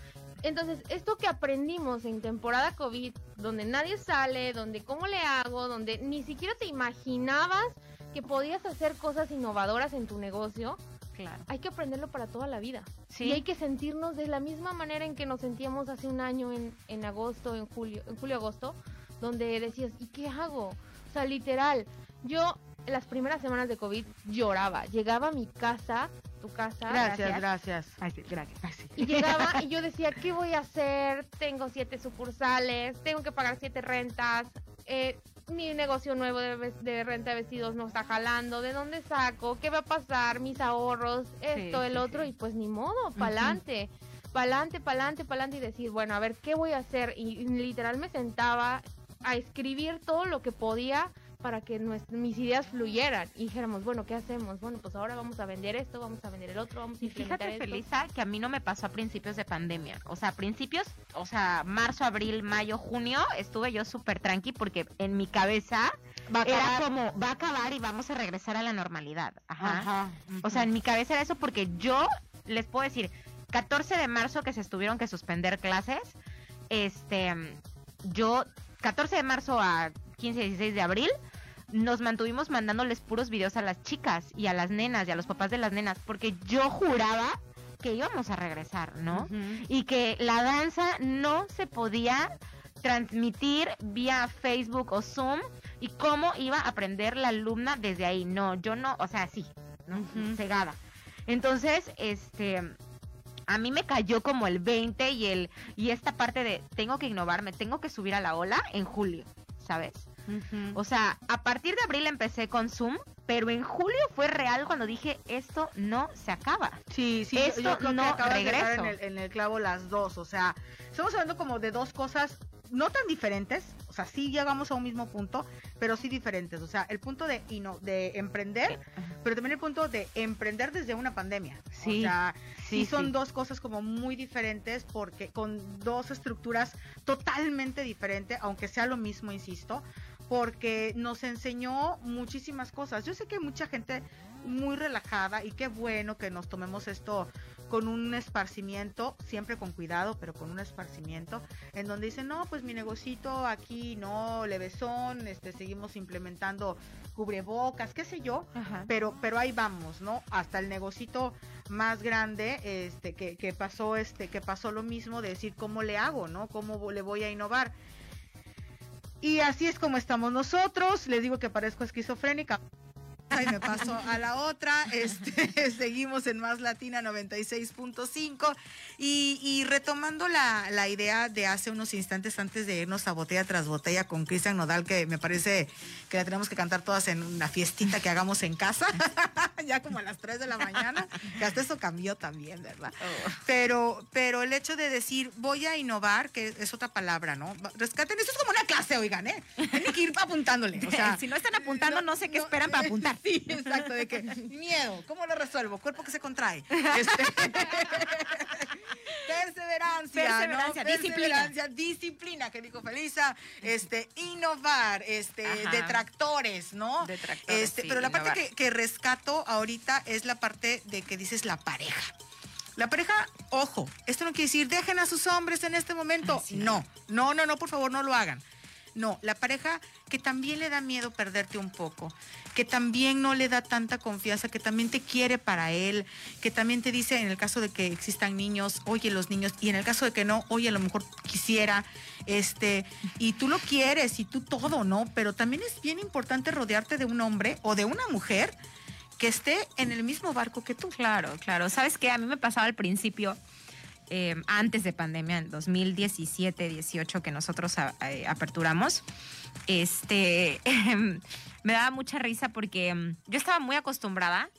S3: Entonces, esto que aprendimos en temporada COVID, donde nadie sale, donde cómo le hago, donde ni siquiera te imaginabas que podías hacer cosas innovadoras en tu negocio,
S2: Claro.
S3: hay que aprenderlo para toda la vida.
S2: Sí.
S3: Y hay que sentirnos de la misma manera en que nos sentíamos hace un año en, en agosto, en julio, en julio-agosto, donde decías, ¿y qué hago? O sea, literal, yo en las primeras semanas de COVID lloraba. Llegaba a mi casa, tu casa,
S1: Gracias, gracias.
S2: Ay, sí, gracias. Ay, sí.
S3: y llegaba y yo decía, ¿qué voy a hacer? Tengo siete sucursales, tengo que pagar siete rentas, eh, mi negocio nuevo de, ves- de renta de vestidos no está jalando, ¿de dónde saco? ¿Qué va a pasar? Mis ahorros, esto,
S2: Sí,
S3: el
S2: sí,
S3: otro,
S2: sí.
S3: y pues ni modo, pa'lante. Pa'lante, pa'lante, pa'lante y decir, bueno, a ver, ¿qué voy a hacer? Y, y literal me sentaba a escribir todo lo que podía para que mis ideas fluyeran y dijéramos, bueno, ¿qué hacemos? Bueno, pues ahora vamos a vender esto, vamos a vender el otro, vamos a
S2: Y
S3: implementar
S2: fíjate. Felisa, que a mí no me pasó a principios de pandemia. O sea, a principios, o sea, marzo, abril, mayo, junio, estuve yo súper tranqui porque en mi cabeza
S1: Va a
S2: era como, va a acabar y vamos a regresar a la normalidad. Ajá.
S1: Ajá.
S2: O sea, en mi cabeza era eso porque yo les puedo decir, 14 de marzo que se estuvieron que suspender clases, este, yo, 14 de marzo a 15, 16 de abril, nos mantuvimos mandándoles puros videos a las chicas y a las nenas y a los papás de las nenas, porque yo juraba que íbamos a regresar, ¿no? Y que la danza no se podía transmitir vía Facebook o Zoom y cómo iba a aprender la alumna desde ahí. No, yo no, o sea, sí, ¿no? Cegada. Entonces, este, a mí me cayó como el 20 y el y esta parte de tengo que innovarme, tengo que subir a la ola en julio, ¿sabes?
S1: Ujú.
S2: O sea, a partir de abril empecé con Zoom, pero en julio fue real cuando dije esto no se acaba.
S1: Sí, sí,
S2: Esto
S1: yo creo
S2: no
S1: que de en el, en el clavo las dos. O sea, estamos hablando como de dos cosas no tan diferentes. O sea, sí llegamos a un mismo punto, pero sí diferentes. O sea, el punto de, ino- de emprender, pero también el punto de emprender desde una pandemia.
S2: Sí,
S1: O sea, sí,
S2: sí,
S1: son
S2: sí.
S1: dos cosas como muy diferentes porque con dos estructuras totalmente diferentes, aunque sea lo mismo, insisto, porque nos enseñó muchísimas cosas. Yo sé que hay mucha gente muy relajada y qué bueno que nos tomemos esto con un esparcimiento, siempre con cuidado, pero con un esparcimiento, en donde dicen, no, pues mi negocito aquí no, levesón, este, seguimos implementando cubrebocas, qué sé yo,
S2: Ajá.
S1: pero pero ahí vamos no hasta el negocito más grande este que, que pasó este que pasó lo mismo de decir cómo le hago no cómo le voy a innovar y así es como estamos nosotros. Les digo que parezco esquizofrénica Ay, me paso a la otra. Este, seguimos en Más Latina 96.5. Y, y retomando la, la idea de hace unos instantes antes de irnos a botella tras botella con Cristian Nodal, que me parece que la tenemos que cantar todas en una fiestita que hagamos en casa, ya como a las 3 de la mañana, que hasta eso cambió también, ¿verdad? Pero, pero el hecho de decir, voy a innovar, que es otra palabra, ¿no? Rescaten, esto es como una clase, oigan, ¿eh? Tienen que ir apuntándole. O sea,
S2: si no están apuntando, no, sé qué esperan para apuntar.
S1: Sí, exacto, de que miedo, ¿cómo lo resuelvo? Cuerpo que se contrae. Este, perseverancia,
S2: Perseverancia.
S1: Perseverancia, disciplina, que dijo Felisa, este, innovar, este,
S2: Ajá.
S1: detractores, ¿no?
S2: Detractores,
S1: Este,
S2: sí,
S1: pero la parte que, que rescato ahorita es la parte de que dices la pareja. La pareja, ojo, esto no quiere decir dejen a sus hombres en este momento.
S2: Así
S1: no, no, no, no, por favor, no lo hagan. No, la pareja que también le da miedo perderte un poco, que también no le da tanta confianza, que también te quiere para él, que también te dice en el caso de que existan niños, oye los niños, y en el caso de que no, oye a lo mejor quisiera, este, y tú lo quieres y tú todo, ¿no? Pero también es bien importante rodearte de un hombre o de una mujer que esté en el mismo barco que tú.
S2: Claro, claro. ¿Sabes qué? A mí me pasaba al principio, eh, antes de pandemia, en 2017, 18, que nosotros a- aperturamos, este, me daba mucha risa porque mm, yo estaba muy acostumbrada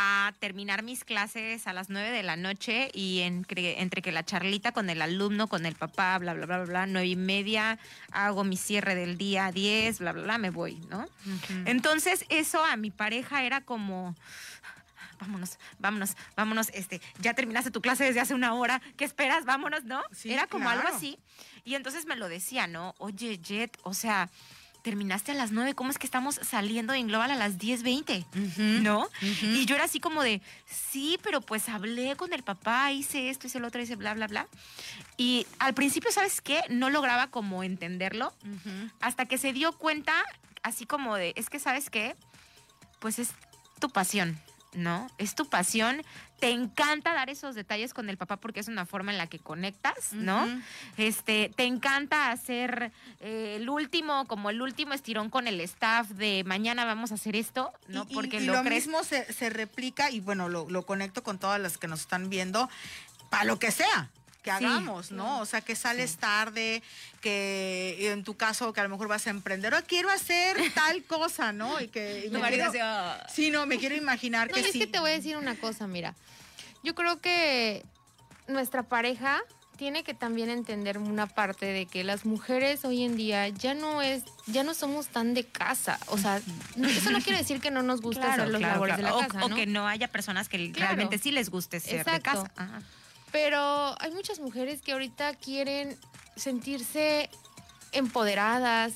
S2: a terminar mis clases a las 9 de la noche y entre, entre que la charlita con el alumno, con el papá, bla, bla, bla, bla, bla, 9 y media, hago mi cierre del día 10, bla, bla, bla, me voy, ¿no? Entonces, eso a mi pareja era como. Vámonos, vámonos, vámonos. Este, ya terminaste tu clase desde hace una hora. ¿Qué esperas? Vámonos, ¿no?
S1: Sí,
S2: era como algo así. Y entonces me lo decía, ¿no? Oye, Jet, o sea, terminaste a las 9, ¿cómo es que estamos saliendo en Global a las 10.20? ¿No?
S1: Ujú.
S2: Y yo era así como de, sí, pero pues hablé con el papá, hice esto, hice lo otro, hice bla, bla, bla. Y al principio, ¿sabes qué? No lograba como entenderlo hasta que se dio cuenta, así como de, es que sabes qué, pues es tu pasión, ¿no? Es tu pasión. Te encanta dar esos detalles con el papá porque es una forma en la que conectas, ¿no? Este, te encanta hacer eh, el último, como el último estirón con el staff de mañana vamos a hacer esto, ¿no?
S1: Y- y-
S2: porque
S1: y
S2: lo,
S1: lo
S2: crees.
S1: mismo se, se replica y bueno, lo, lo conecto con todas las que nos están viendo, para lo que sea que
S2: Sí,
S1: hagamos, ¿no? O sea, que sales tarde, que en tu caso que a lo mejor vas a emprender, o quiero hacer tal cosa, ¿no? Y que y
S2: Tu marido
S1: quiero-
S2: decía,
S1: Sí, no, me quiero imaginar
S3: No,
S1: que
S3: es
S1: sí.
S3: que te voy a decir una cosa, mira. Yo creo que nuestra pareja tiene que también entender una parte de que las mujeres hoy en día ya no es, ya no somos tan de casa. O sea, eso no quiere decir que no nos guste
S2: Claro,
S3: hacer los
S2: claro,
S3: labores
S2: claro.
S3: de la
S2: O-
S3: casa,
S2: o,
S3: ¿no?
S2: que no haya personas que realmente sí les guste ser de
S3: Exacto.
S2: casa. Ajá.
S3: Pero hay muchas mujeres que ahorita quieren sentirse empoderadas,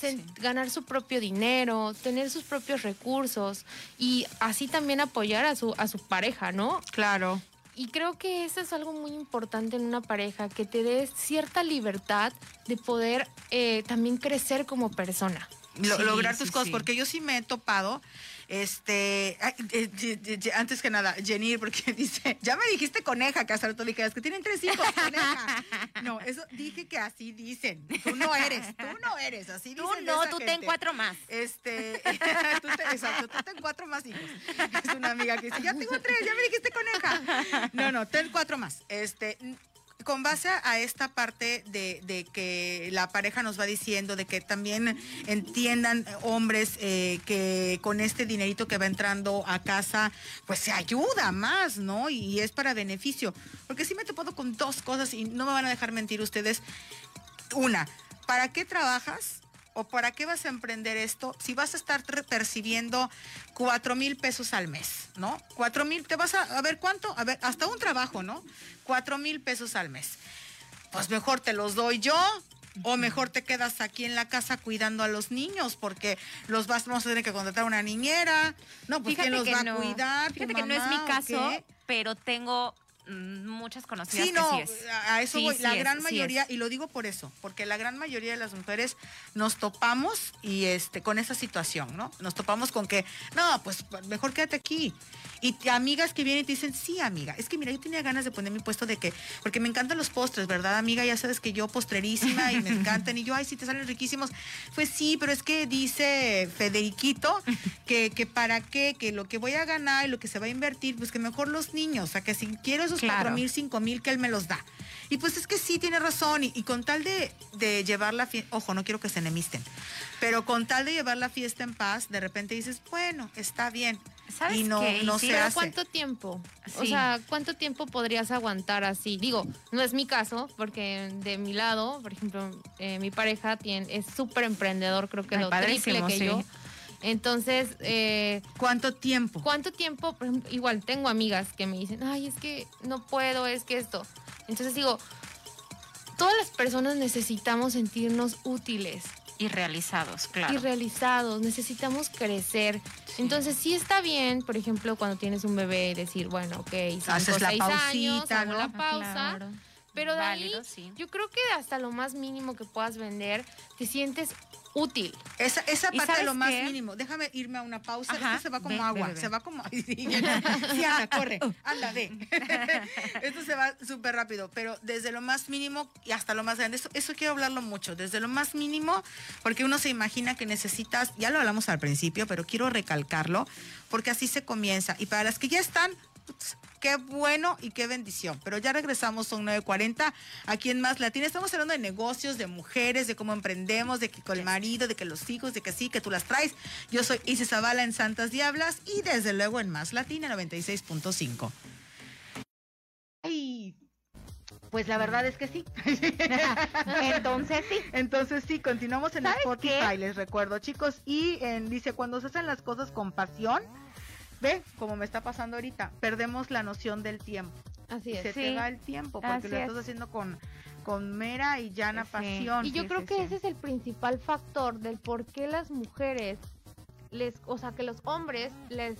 S3: sen-
S1: Sí.
S3: ganar su propio dinero, tener sus propios recursos y así también apoyar a su, a su pareja, ¿no?
S1: Claro.
S3: Y creo que eso es algo muy importante en una pareja, que te dé cierta libertad de poder eh, también crecer como persona.
S1: lo-
S2: Sí,
S1: lograr
S2: sí,
S1: tus cosas,
S2: sí.
S1: porque yo sí me he topado, este, eh, antes que nada, Jenny, porque dice, ya me dijiste coneja, que hasta que tienen tres hijos, coneja. No, eso dije que así dicen, tú no eres, tú no eres, así
S2: Tú
S1: dicen de
S2: no, tú ten cuatro más.
S1: Este, tú te, exacto, tú ten cuatro más hijos. Es una amiga que dice, ya tengo tres, ya me dijiste coneja. No, no, ten cuatro más. Este, con base a esta parte de, que la pareja nos va diciendo, de que también entiendan hombres eh, que con este dinerito que va entrando a casa, pues se ayuda más, ¿no? Y, es para beneficio. Porque sí me he topado con dos cosas y no me van a dejar mentir ustedes. Una, ¿para qué trabajas? ¿O para qué vas a emprender esto si vas a estar percibiendo cuatro mil pesos al mes, ¿no? Cuatro mil, te vas a, a ver cuánto, a ver, hasta un trabajo, ¿no? Cuatro mil pesos al mes. Pues mejor te los doy yo. O mejor te quedas aquí en la casa cuidando a los niños, porque los vas, vamos a tener que contratar una niñera. No, pues
S2: Fíjate
S1: ¿quién los
S2: que
S1: va
S2: no.
S1: a cuidar? ¿Tu
S2: Fíjate que no es mi caso, pero tengo muchas conocidas
S1: Sí,
S2: que
S1: no,
S2: sí es.
S1: a eso
S2: Sí,
S1: voy. la gran mayoría, y lo digo por eso, porque la gran mayoría de las mujeres nos topamos y este con esa situación, ¿no? Nos topamos con que, no, pues mejor quédate aquí. Y te- amigas que vienen y te dicen, sí, amiga, es que mira, yo tenía ganas de poner mi puesto de que, porque me encantan los postres, ¿verdad, amiga? Ya sabes que yo postrerísima y me encantan. Y yo, ay, sí, te salen riquísimos. Pues sí, pero es que dice Federiquito que, que para qué, que lo que voy a ganar y lo que se va a invertir, pues que mejor los niños, o sea, que si quiero esos cuatro mil, cinco mil, que él me los da. Y pues es que sí, tiene razón. Y, y con tal de, de llevar la fiesta, ojo, no quiero que se enemisten, pero con tal de llevar la fiesta en paz, de repente dices, bueno, está bien.
S2: ¿Sabes
S1: y no,
S2: qué?
S1: no
S2: Sí,
S1: se
S3: Pero
S1: hace.
S3: ¿cuánto tiempo? O sea, ¿cuánto tiempo podrías aguantar así? Digo, no es mi caso, porque de mi lado, por ejemplo, eh, mi pareja tiene, es súper emprendedor, creo que
S2: Ay,
S3: lo triple que
S2: sí.
S3: yo. Entonces, eh,
S1: ¿Cuánto tiempo?
S3: ¿cuánto tiempo? Por ejemplo, igual tengo amigas que me dicen, ay, es que no puedo, es que esto. Entonces digo, todas las personas necesitamos sentirnos útiles
S2: Y realizados, claro.
S3: y realizados, necesitamos crecer. Entonces sí está bien, por ejemplo, cuando tienes un bebé, decir, bueno, ok, cinco,
S1: Haces la
S3: seis años,
S1: pausita,
S3: hago
S1: ¿no?
S3: la pausa.
S2: claro.
S3: Pero de ahí,
S2: Válido, sí.
S3: yo creo que hasta lo más mínimo que puedas vender, te sientes útil.
S1: Esa, esa
S2: ¿Y
S1: parte de lo más
S2: qué?
S1: mínimo. Déjame irme a una pausa.
S2: Ajá,
S1: Esto se va como agua. Se va como. Sí, corre. Anda, ve. Esto se va súper rápido. Pero desde lo más mínimo y hasta lo más grande. Eso, eso quiero hablarlo mucho. Desde lo más mínimo, porque uno se imagina que necesitas. Ya lo hablamos al principio, pero quiero recalcarlo, porque así se comienza. Y para las que ya están. ups, Qué bueno y qué bendición. Pero ya regresamos, son 9.40 aquí en Más Latina. Estamos hablando de negocios, de mujeres, de cómo emprendemos, de que con el marido, de que los hijos, de que sí, que tú las traes. Yo soy Isis Zavala en Santas Diablas y desde luego en Más Latina 96.5. Ay, pues la verdad es que sí.
S2: Entonces sí.
S1: Entonces sí, continuamos en
S2: ¿Sabes
S1: Spotify,
S2: qué?
S1: les recuerdo, chicos. Y en, dice, cuando se hacen las cosas con pasión, ve, como me está pasando ahorita, perdemos la noción del tiempo.
S3: Así
S1: Y
S3: es.
S1: se
S2: Sí,
S1: te va el tiempo porque
S2: así
S1: lo estás
S2: es.
S1: haciendo con, con mera y llana
S2: Sí.
S1: pasión.
S3: Y yo
S2: Sí,
S3: creo
S2: sí,
S3: que
S2: sí.
S3: ese es el principal factor del por qué las mujeres les, o sea, que los hombres les,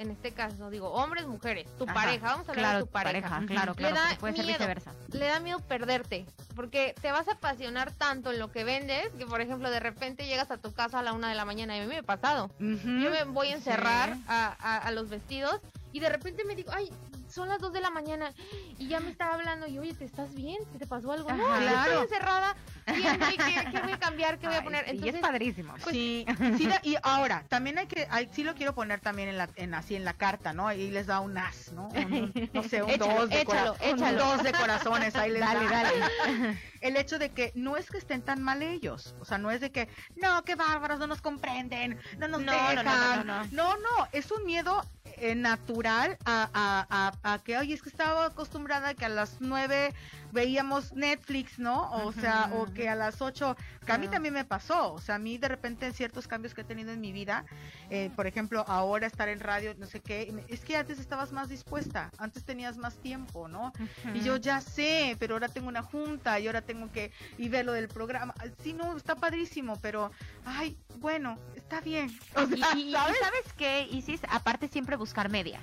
S3: en este caso, digo, hombres, mujeres, tu
S1: Ajá,
S3: pareja, vamos a hablar
S2: Claro,
S3: de tu pareja.
S2: pareja, claro,
S3: Le
S2: claro.
S3: da
S2: puede ser viceversa.
S3: Le da miedo perderte, porque te vas a apasionar tanto en lo que vendes que, por ejemplo, de repente llegas a tu casa a la una de la mañana y a mí me ha pasado. Yo me voy a encerrar
S1: Sí.
S3: a, a- a los vestidos y de repente me digo, ay, son las 2 de la mañana y ya me estaba hablando y oye, ¿te estás bien? ¿Qué te pasó algo? no,
S2: Ajá.
S1: Claro.
S3: estoy encerrada viendo y qué, qué voy a cambiar, qué voy a
S2: Ay,
S3: poner.
S2: sí, y
S3: Entonces,
S2: es padrísimo.
S1: sí, sí, la- y ahora, también hay que, hay- sí lo quiero poner también en la, en, así en la carta, ¿no? Ahí les da un as, ¿no? Un- no sé, un
S3: Échalo,
S1: dos de
S3: échalo,
S1: cora- un
S3: échalo.
S1: dos de corazones, ahí les
S2: Dale,
S1: da.
S2: dale.
S1: El hecho de que no es que estén tan mal ellos, o sea, no es de que, no, qué bárbaros, no nos comprenden, no nos
S2: No, no, no,
S1: dejan.
S2: no, no, no.
S1: no, no, es un miedo eh, natural a, a, a, a que, oye, es que estaba acostumbrada a que a las nueve veíamos Netflix, ¿no? O sea, o que a las ocho, que a mí también me pasó, o sea, a mí de repente en ciertos cambios que he tenido en mi vida, eh, por ejemplo, ahora estar en radio, no sé qué, es que antes estabas más dispuesta, antes tenías más tiempo, ¿no? Y yo ya sé, pero ahora tengo una junta y ahora tengo que ir ver lo del programa. Sí, no, está padrísimo, pero, ay, bueno, está bien. O
S2: Y,
S1: sea,
S2: y- y
S1: ¿sabes?
S2: ¿sabes qué, Isis? Aparte siempre buscar media.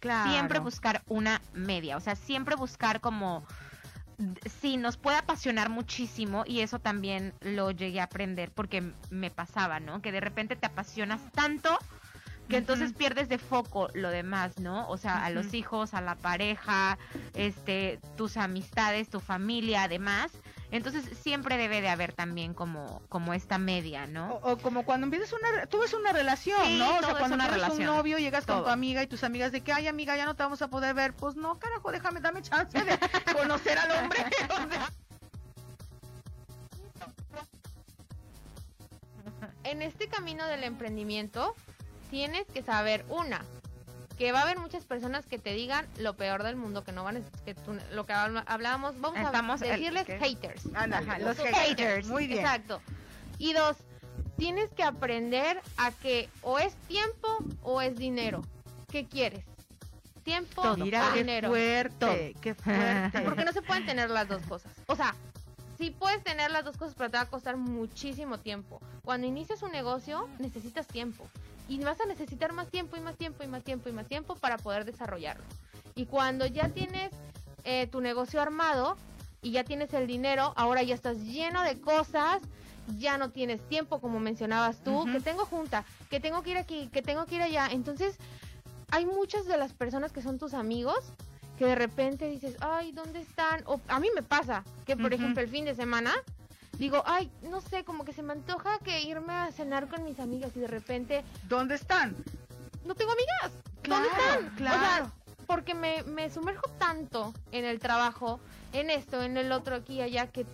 S1: Claro.
S2: Siempre buscar una media. O sea, siempre buscar como... Sí, nos puede apasionar muchísimo y eso también lo llegué a aprender porque me pasaba, ¿no? Que de repente te apasionas tanto que entonces pierdes de foco lo demás, ¿no? O sea, a los hijos, a la pareja, este, tus amistades, tu familia, además. Entonces siempre debe de haber también como, como esta media, ¿no?
S1: O, o como cuando empiezas una, tú ves una relación,
S2: Sí,
S1: ¿no? O
S2: todo
S1: sea,
S2: es
S1: cuando
S2: una
S1: tienes un
S2: relación.
S1: novio, llegas con tu
S2: Todo.
S1: amiga y tus amigas de que, ay, amiga, ya no te vamos a poder ver. Pues no, carajo, déjame, dame chance de conocer al hombre. O sea,
S3: en este camino del emprendimiento, tienes que saber, una, que va a haber muchas personas que te digan lo peor del mundo, que no van a, que tú- lo que habl- hablábamos, vamos
S2: Estamos
S3: a decirles haters.
S2: Ajá,
S1: los
S2: los
S1: haters.
S2: haters,
S1: Muy bien.
S3: Exacto. Y dos, tienes que aprender a que o es tiempo o es dinero. ¿Qué quieres? ¿Tiempo
S2: Todo.
S1: Mira,
S3: o
S1: qué
S3: dinero?
S1: fuerte, qué fuerte.
S3: Porque no se pueden tener las dos cosas. O sea, sí puedes tener las dos cosas, pero te va a costar muchísimo tiempo. Cuando inicias un negocio, necesitas tiempo. Y vas a necesitar más tiempo y más tiempo y más tiempo y más tiempo para poder desarrollarlo. Y cuando ya tienes eh, tu negocio armado y ya tienes el dinero, ahora ya estás lleno de cosas, ya no tienes tiempo, como mencionabas tú, que tengo junta, que tengo que ir aquí, que tengo que ir allá. Entonces, hay muchas de las personas que son tus amigos que de repente dices, ay, ¿dónde están? O a mí me pasa que, por ejemplo, el fin de semana digo, ay, no sé, como que se me antoja que irme a cenar con mis amigas y de repente
S1: ¿Dónde están?
S3: no tengo amigas. ¿Dónde
S1: Claro,
S3: están?
S1: claro.
S3: O sea, porque me, me sumerjo tanto en el trabajo, en esto, en el otro, aquí y allá, que,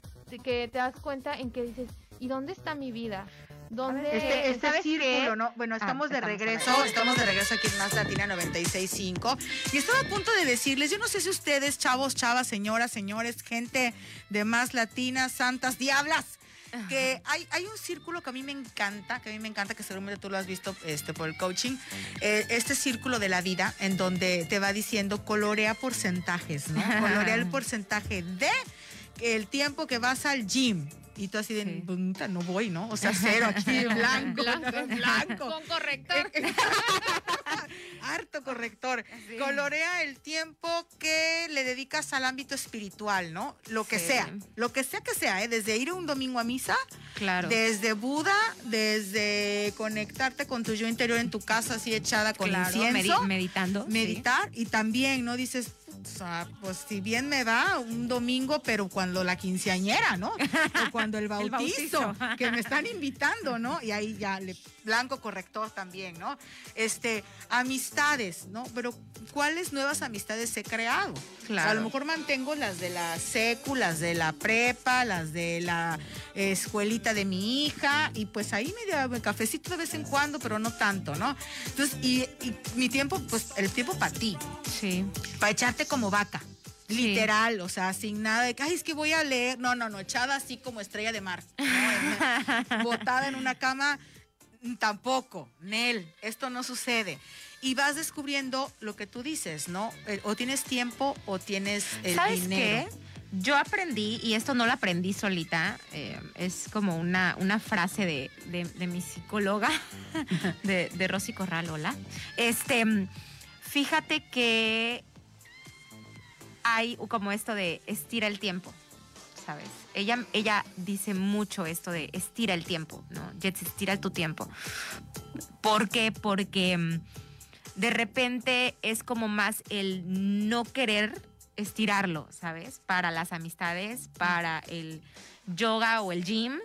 S3: que te das cuenta en que dices, ¿y dónde está mi vida? ¿Dónde
S1: Este, este
S2: ¿sabes
S1: círculo,
S2: qué?
S1: ¿no? Bueno, estamos de
S2: estamos
S1: regreso, estamos de regreso aquí en Más Latina 96.5 y estaba a punto de decirles, yo no sé si ustedes, chavos, chavas, señoras, señores, gente de Más Latina, santas, diablas, que hay, hay un círculo que a mí me encanta, que a mí me encanta, que seguramente tú lo has visto este, por el coaching, eh, este círculo de la vida en donde te va diciendo colorea porcentajes, ¿no? Colorea el porcentaje de el tiempo que vas al gym. Y tú así de,
S2: Sí.
S1: "Puta, no voy, ¿no? O sea, cero aquí, blanco,
S3: Blanco.
S1: blanco.
S3: Con corrector.
S1: Harto corrector.
S2: Sí.
S1: Colorea el tiempo que le dedicas al ámbito espiritual, ¿no? Lo que
S2: Sí.
S1: sea, lo que sea que sea, ¿eh? Desde ir un domingo a misa,
S2: Claro.
S1: desde Buda, desde conectarte con tu yo interior en tu casa así echada con
S2: Claro,
S1: incienso,
S2: medi- meditando.
S1: meditar y también, ¿no? Dices, o sea, pues si bien me va un domingo, pero cuando la quinceañera, ¿no? O cuando el bautizo,
S2: bautizo.
S1: que me están invitando, ¿no? Y ahí ya, le, blanco corrector también, ¿no? Este, amistades, ¿no? Pero ¿cuáles nuevas amistades he creado?
S2: Claro.
S1: A lo mejor mantengo las de la secu, las de la prepa, las de la escuelita de mi hija, y pues ahí medio cafecito de vez en cuando, pero no tanto, ¿no? Entonces, y, y mi tiempo, pues el tiempo para ti,
S2: Sí.
S1: para echarte como vaca.
S2: Sí.
S1: Literal, o sea, sin nada de que, ay, es que voy a leer. No, no, no, echada así como estrella de mar. botada en una cama, mm, tampoco. Nel, esto no sucede. Y vas descubriendo lo que tú dices, ¿no? El- o tienes tiempo o tienes el
S2: ¿Sabes
S1: dinero.
S2: qué? Yo aprendí, y esto no lo aprendí solita, eh, es como una, una frase de, de- de mi psicóloga, de, de Rosy Corral, hola. Este, mm, fíjate que hay como esto de estira el tiempo, ¿sabes? Ella, ella dice mucho esto de estira el tiempo, ¿no? Jets, estira tu tiempo. ¿Por qué? Porque mm, de repente es como más el no querer estirarlo, ¿sabes? Para las amistades, para el yoga o el gym,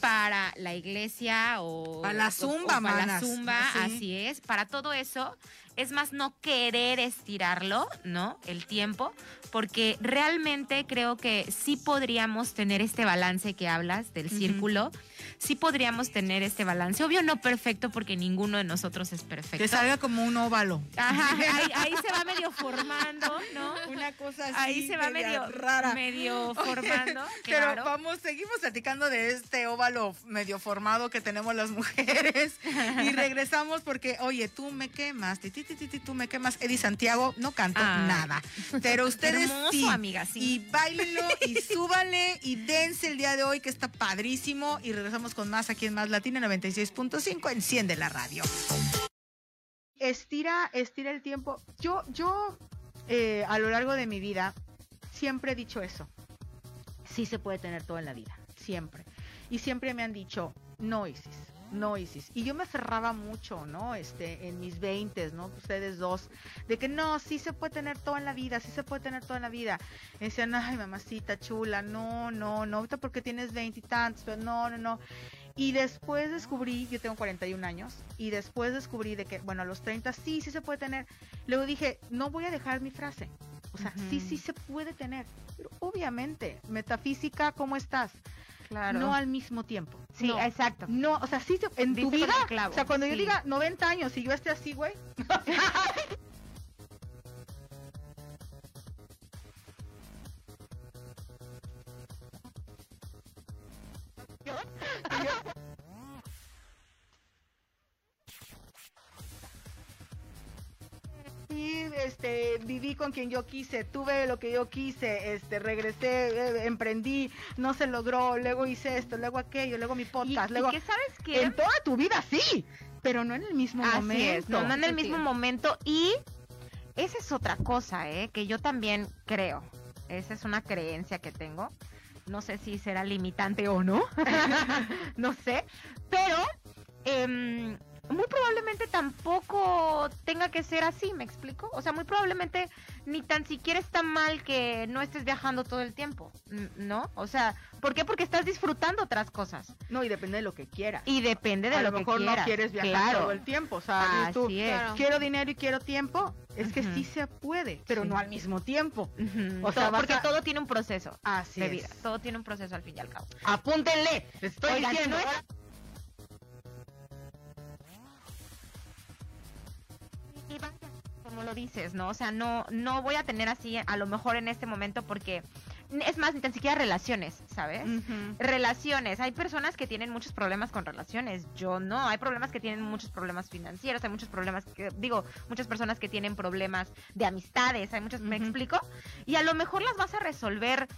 S2: para la iglesia o
S1: Para la zumba,
S2: o para la zumba,
S1: Sí.
S2: así es. Para todo eso es más no querer estirarlo, ¿no? El tiempo, porque realmente creo que sí podríamos tener este balance que hablas del círculo, sí podríamos tener este balance. Obvio no perfecto porque ninguno de nosotros es perfecto.
S1: Que salga como un óvalo.
S2: Ajá, ahí, ahí se va medio formando, ¿no?
S1: Una cosa así.
S2: Ahí se va medio
S1: rara.
S2: medio formando,
S1: Pero
S2: claro.
S1: vamos, seguimos platicando de este óvalo medio formado que tenemos las mujeres y regresamos porque, oye, tú me quemas, ti, ti, ti, ti, ti, tú me quemas. Eddie Santiago, no canto
S2: Ay.
S1: nada, pero ustedes
S2: Hermoso,
S1: sí.
S2: amiga, sí.
S1: Y bailenlo y súbanle y dense el día de hoy que está padrísimo y regresamos con más aquí en Más Latina 96.5, enciende la radio. Estira, estira el tiempo. Yo, yo, eh, a lo largo de mi vida, siempre he dicho eso sí se puede tener todo en la vida, siempre. Y siempre me han dicho, no Isis, no Isis. Y yo me aferraba mucho, ¿no? Este, en mis veintes, ¿no? Ustedes dos, de que no, sí se puede tener todo en la vida, sí se puede tener todo en la vida. Y decían, ay, mamacita chula, no, no, no, ahorita porque tienes veintitantos, pero no, no, no. Y después descubrí, yo tengo 41 años, y después descubrí de que, bueno, a los 30 sí, sí se puede tener. Luego dije, no voy a dejar mi frase. O sea, sí, sí se puede tener. Pero obviamente, metafísica, ¿cómo estás?
S2: Claro.
S1: No al mismo tiempo.
S2: sí,
S1: no.
S2: exacto.
S1: No, o sea, sí, en tu vida, o sea, cuando yo diga 90 años y yo esté así, güey, Este, viví con quien yo quise, tuve lo que yo quise, este, regresé, eh, emprendí, no se logró, luego hice esto, luego aquello, luego mi
S2: Y,
S1: podcast,
S2: y
S1: luego
S2: que sabes que
S1: en toda tu vida sí, pero no en el mismo
S2: Así
S1: momento.
S2: es, no, no en el mismo momento. Y esa es otra cosa, ¿eh? Que yo también creo. Esa es una creencia que tengo. No sé si será limitante o no. no sé. Pero em, muy probablemente tampoco tenga que ser así, ¿me explico? O sea, muy probablemente ni tan siquiera está mal que no estés viajando todo el tiempo, ¿no? O sea, ¿por qué? Porque estás disfrutando otras cosas.
S1: No, y depende de lo que quieras.
S2: Y depende de
S1: a
S2: lo,
S1: lo mejor
S2: que
S1: no quieres viajar
S2: claro.
S1: todo el tiempo, o sea, tú,
S2: Así es.
S1: Quiero dinero y quiero tiempo, es que sí se puede, pero
S2: Sí.
S1: no al mismo tiempo. O sea,
S2: Todo- porque
S1: a-
S2: todo tiene un proceso
S1: Así
S2: de
S1: es.
S2: vida. Todo tiene un proceso al fin y al cabo.
S1: Apúntenle, les estoy
S2: Oigan,
S1: diciendo.
S2: no es- Y vaya, como lo dices, ¿no? O sea, no, no voy a tener así, a lo mejor en este momento, porque es más, ni tan siquiera relaciones, ¿sabes? Relaciones, hay personas que tienen muchos problemas con relaciones, yo no, hay problemas que tienen muchos problemas financieros, hay muchos problemas que, digo, muchas personas que tienen problemas de amistades, hay muchas, ¿me explico? Y a lo mejor las vas a resolver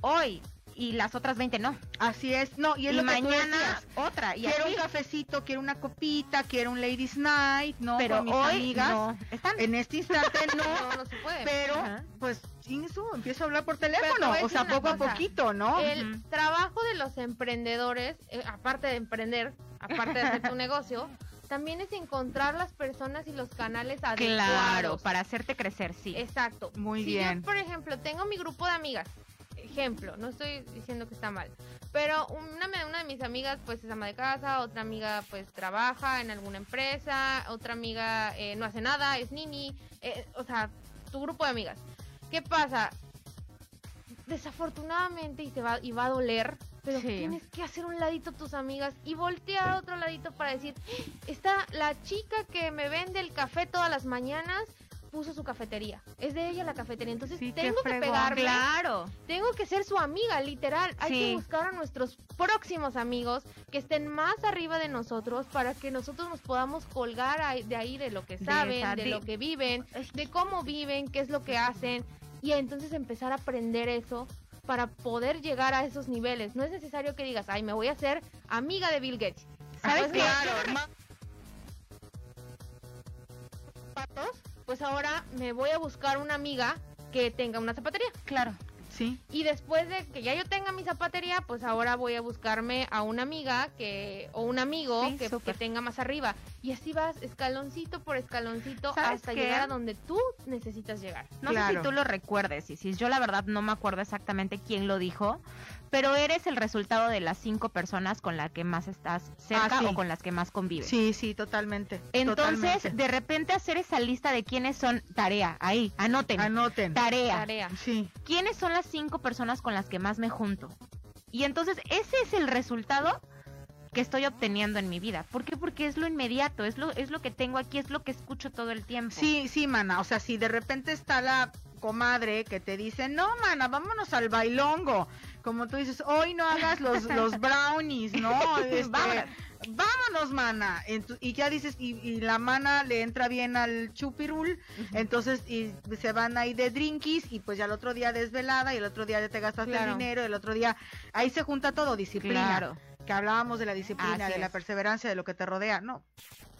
S2: hoy y las otras 20 no.
S1: Así es. No, y
S2: Y,
S1: es lo que tú
S2: mañana
S1: decías.
S2: otra. Y
S1: quiero
S2: así.
S1: un cafecito, quiero una copita, quiero un ladies night, ¿no?
S2: pero
S1: Con mis
S2: hoy
S1: amigas.
S2: no. Están
S1: En este instante no,
S3: No, no se puede.
S1: pero
S2: Ajá.
S1: pues eso, empiezo a hablar por teléfono, o sea, poco a poquito, ¿no?
S3: El trabajo de los emprendedores, eh, aparte de emprender, aparte de hacer tu negocio, también es encontrar las personas y los canales adecuados.
S2: Claro, para hacerte crecer, sí.
S3: Exacto.
S1: Muy
S3: si
S1: bien.
S3: yo, por ejemplo, tengo mi grupo de amigas, ejemplo, no estoy diciendo que está mal, pero una, una de mis amigas pues es ama de casa, otra amiga pues trabaja en alguna empresa, otra amiga eh, no hace nada, es nini, eh, o sea, tu grupo de amigas. ¿Qué pasa? Desafortunadamente y te va y va a doler, pero
S2: Sí.
S3: tienes que hacer un ladito tus amigas y voltear a otro ladito para decir, está la chica que me vende el café todas las mañanas puso su cafetería. Es de ella la cafetería. Entonces
S1: Sí,
S3: tengo que pegarme.
S2: Claro.
S3: Tengo que ser su amiga, literal. Hay
S2: Sí.
S3: que buscar a nuestros próximos amigos que estén más arriba de nosotros para que nosotros nos podamos colgar ahí- de ahí de lo que
S2: De
S3: saben,
S2: esa-
S3: de
S2: de-
S3: lo que viven, de cómo viven, qué es lo que hacen. Y entonces empezar a aprender eso para poder llegar a esos niveles. No es necesario que digas, ay, me voy a hacer amiga de Bill Gates.
S2: ¿Sabes qué?
S1: Claro,
S3: pues ahora me voy a buscar una amiga que tenga una zapatería.
S2: Claro.
S1: sí.
S3: Y después de que ya yo tenga mi zapatería, pues ahora voy a buscarme a una amiga que o un amigo
S2: Sí,
S3: que, tenga más arriba. Y así vas escaloncito por escaloncito
S2: ¿Sabes
S3: hasta
S2: qué?
S3: llegar a donde tú necesitas llegar.
S2: No sé si tú lo recuerdes, Isis. Yo la verdad no me acuerdo exactamente quién lo dijo, pero eres el resultado de las cinco personas con las que más estás cerca
S1: Ah, sí.
S2: o con las que más convives.
S1: Sí, sí, totalmente.
S2: Entonces,
S1: totalmente.
S2: de repente hacer esa lista de quiénes son tarea, ahí, anoten.
S1: anoten.
S2: Tarea.
S3: Tarea.
S1: Sí.
S2: ¿Quiénes son las cinco personas con las que más me junto? Y entonces ese es el resultado que estoy obteniendo en mi vida. ¿Por qué? Porque es lo inmediato, es lo, es lo que tengo aquí, es lo que escucho todo el tiempo.
S1: Sí, sí, mana. O sea, si de repente está la comadre que te dice, no, mana, vámonos al bailongo. Como tú dices, hoy no hagas los, los brownies, ¿no? Este,
S2: Vámonos.
S1: vámonos, mana. Y ya dices, y, y la mana le entra bien al chupirul, entonces y se van ahí de drinkies y pues ya el otro día desvelada y el otro día ya te gastaste
S3: Claro.
S1: el dinero, el otro día ahí se junta todo, disciplina.
S2: Claro.
S1: Que hablábamos de la disciplina,
S2: Así
S1: de la perseverancia, de lo que te rodea, ¿no?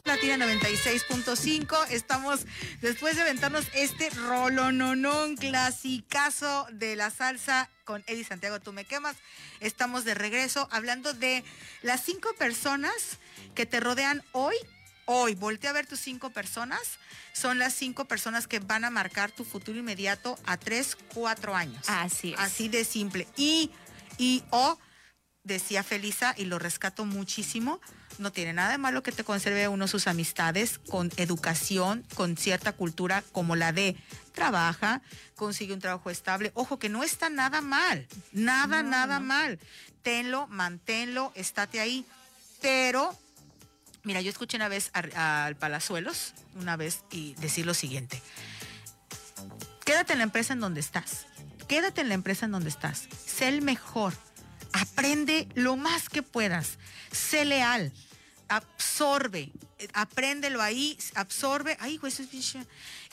S1: Latina 96.5. Estamos después de aventarnos este rolononón clasicazo de la salsa con Eddie Santiago, tú me quemas. Estamos de regreso hablando de las cinco personas que te rodean hoy. Hoy, voltea a ver tus cinco personas. Son las cinco personas que van a marcar tu futuro inmediato a tres, cuatro años.
S2: Así es.
S1: Así de simple. Y, y, o, decía Felisa, y lo rescato muchísimo, no tiene nada de malo que te conserve uno sus amistades con educación, con cierta cultura como la de trabaja, consigue un trabajo estable. Ojo que no está nada mal, nada,
S2: No,
S1: nada
S2: no.
S1: mal. Tenlo, manténlo, estate ahí. Pero, mira, yo escuché una vez al Palazuelos, una vez, y decir lo siguiente. Quédate en la empresa en donde estás. Quédate en la empresa en donde estás. Sé el mejor. Aprende lo más que puedas. Sé leal. Absorbe. Eh, Apréndelo ahí. Absorbe. Ay, güey,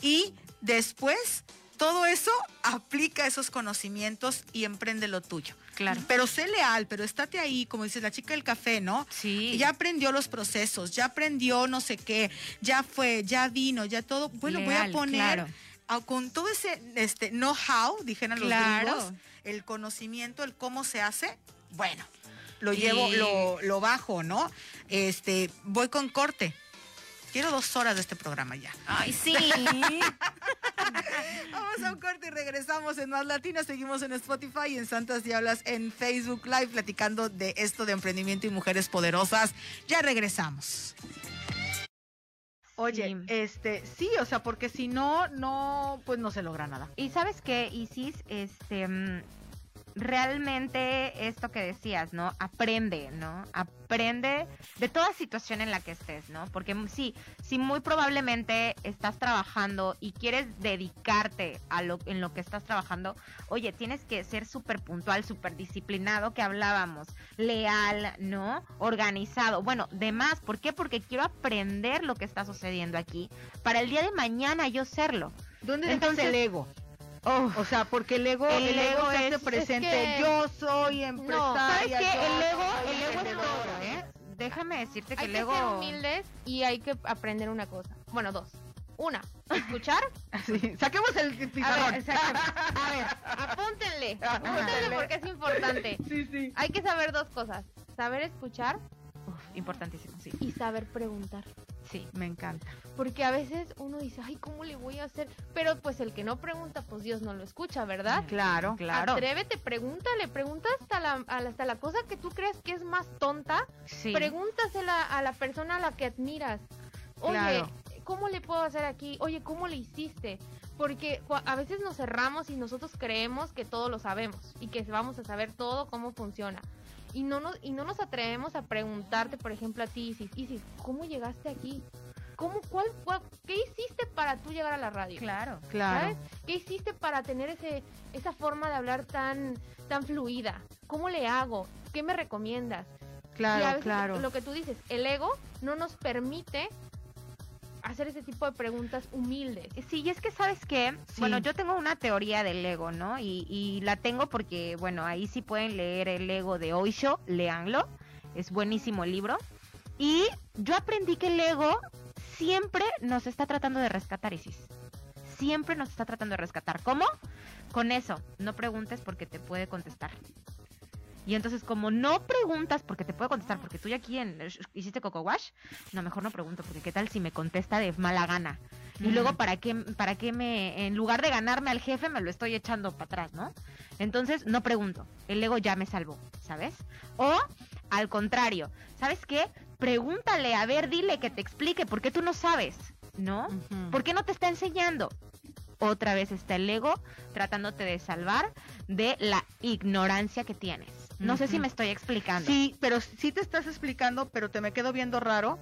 S1: Y después, todo eso, aplica esos conocimientos y emprende lo tuyo.
S2: Claro.
S1: Pero sé leal, pero estate ahí, como dices, la chica del café, ¿no?
S2: Sí.
S1: Ya aprendió los procesos, ya aprendió no sé qué, ya fue, ya vino, ya todo. Bueno, voy a poner
S2: claro.
S1: a- con todo ese este know-how, dijeran los gringos, el conocimiento, el cómo se hace, bueno, lo
S2: Y-
S1: llevo, lo, lo bajo, ¿no? Este, voy con corte. Quiero dos horas de este programa ya.
S2: Ay, sí.
S1: Vamos a un corte y regresamos en Más Latinas. Seguimos en Spotify y en Santas Diablas en Facebook Live platicando de esto de emprendimiento y mujeres poderosas. Ya regresamos. Oye,
S2: Sí.
S1: este, sí, o sea, porque si no, no, pues no se logra nada.
S2: Y sabes qué, Isis, este, mm, realmente esto que decías, ¿no? Aprende, ¿no? Aprende de toda situación en la que estés, ¿no? Porque sí, si muy probablemente estás trabajando y quieres dedicarte a lo en lo que estás trabajando, oye, tienes que ser súper puntual, súper disciplinado, que hablábamos, leal, ¿no? Organizado. Bueno, demás, ¿por qué? Porque quiero aprender lo que está sucediendo aquí para el día de mañana yo serlo.
S1: ¿Dónde Entonces, el ego? Oh, o sea, porque el ego, el, ego, se hace presente. yo soy empresaria. No,
S2: ¿sabes qué? El ego, el ego es todo, ¿eh? Déjame decirte que
S3: el
S2: ego.
S3: Hay que ser humildes y hay que aprender una cosa. Bueno, dos. Una, escuchar.
S1: Sí, saquemos el
S3: pizarrón. A ver, a ver, apúntenle. Apúntenle porque es importante.
S1: Sí, sí.
S3: Hay que saber dos cosas. Saber escuchar.
S2: Uf, importantísimo, sí.
S3: Y saber preguntar.
S2: Sí, me encanta.
S3: Porque a veces uno dice, ay, ¿cómo le voy a hacer? Pero pues el que no pregunta, pues Dios no lo escucha, ¿verdad?
S2: Claro, claro.
S3: Atrévete, pregúntale, pregunta hasta la, hasta la cosa que tú crees que es más tonta. Sí. Pregúntasela a la persona a la que admiras. Oye, ¿cómo le puedo hacer aquí? Oye, ¿cómo le hiciste? Porque a veces nos cerramos y nosotros creemos que todo lo sabemos y que vamos a saber todo cómo funciona y no nos, y no nos atrevemos a preguntarte, por ejemplo, a ti, Isis, Isis, ¿cómo llegaste aquí? ¿Cómo, cuál, ¿Qué hiciste para tú llegar a la radio?
S2: Claro, claro.
S3: ¿Qué hiciste para tener ese, esa forma de hablar tan, tan fluida? ¿Cómo le hago? ¿Qué me recomiendas?
S2: Claro, claro.
S3: Lo que tú dices, el ego no nos permite hacer ese tipo de preguntas humildes.
S2: Sí, y es que sabes que, bueno, yo tengo una teoría del ego, ¿no? Y, y, la tengo porque, bueno, ahí sí pueden leer el ego de Oisho, leanlo, es buenísimo el libro. Y yo aprendí que el ego siempre nos está tratando de rescatar, Isis. Siempre nos está tratando de rescatar. ¿Cómo? Con eso, no preguntes porque te puede contestar. Y entonces, como no preguntas porque te puedo contestar, porque tú ya aquí en, hiciste Coco Wash, no, mejor no pregunto, porque qué tal si me contesta de mala gana. Y luego, ¿para qué, ¿para qué me, en lugar de ganarme al jefe, me lo estoy echando para atrás, ¿no? Entonces, no pregunto. El ego ya me salvó, ¿sabes? O, al contrario, ¿sabes qué? Pregúntale, a ver, dile que te explique, ¿por qué tú no sabes? ¿No? ¿Por qué no te está enseñando? Otra vez está el ego tratándote de salvar de la ignorancia que tienes. No sé si me estoy explicando.
S1: Sí, pero sí te estás explicando, pero te me quedo viendo raro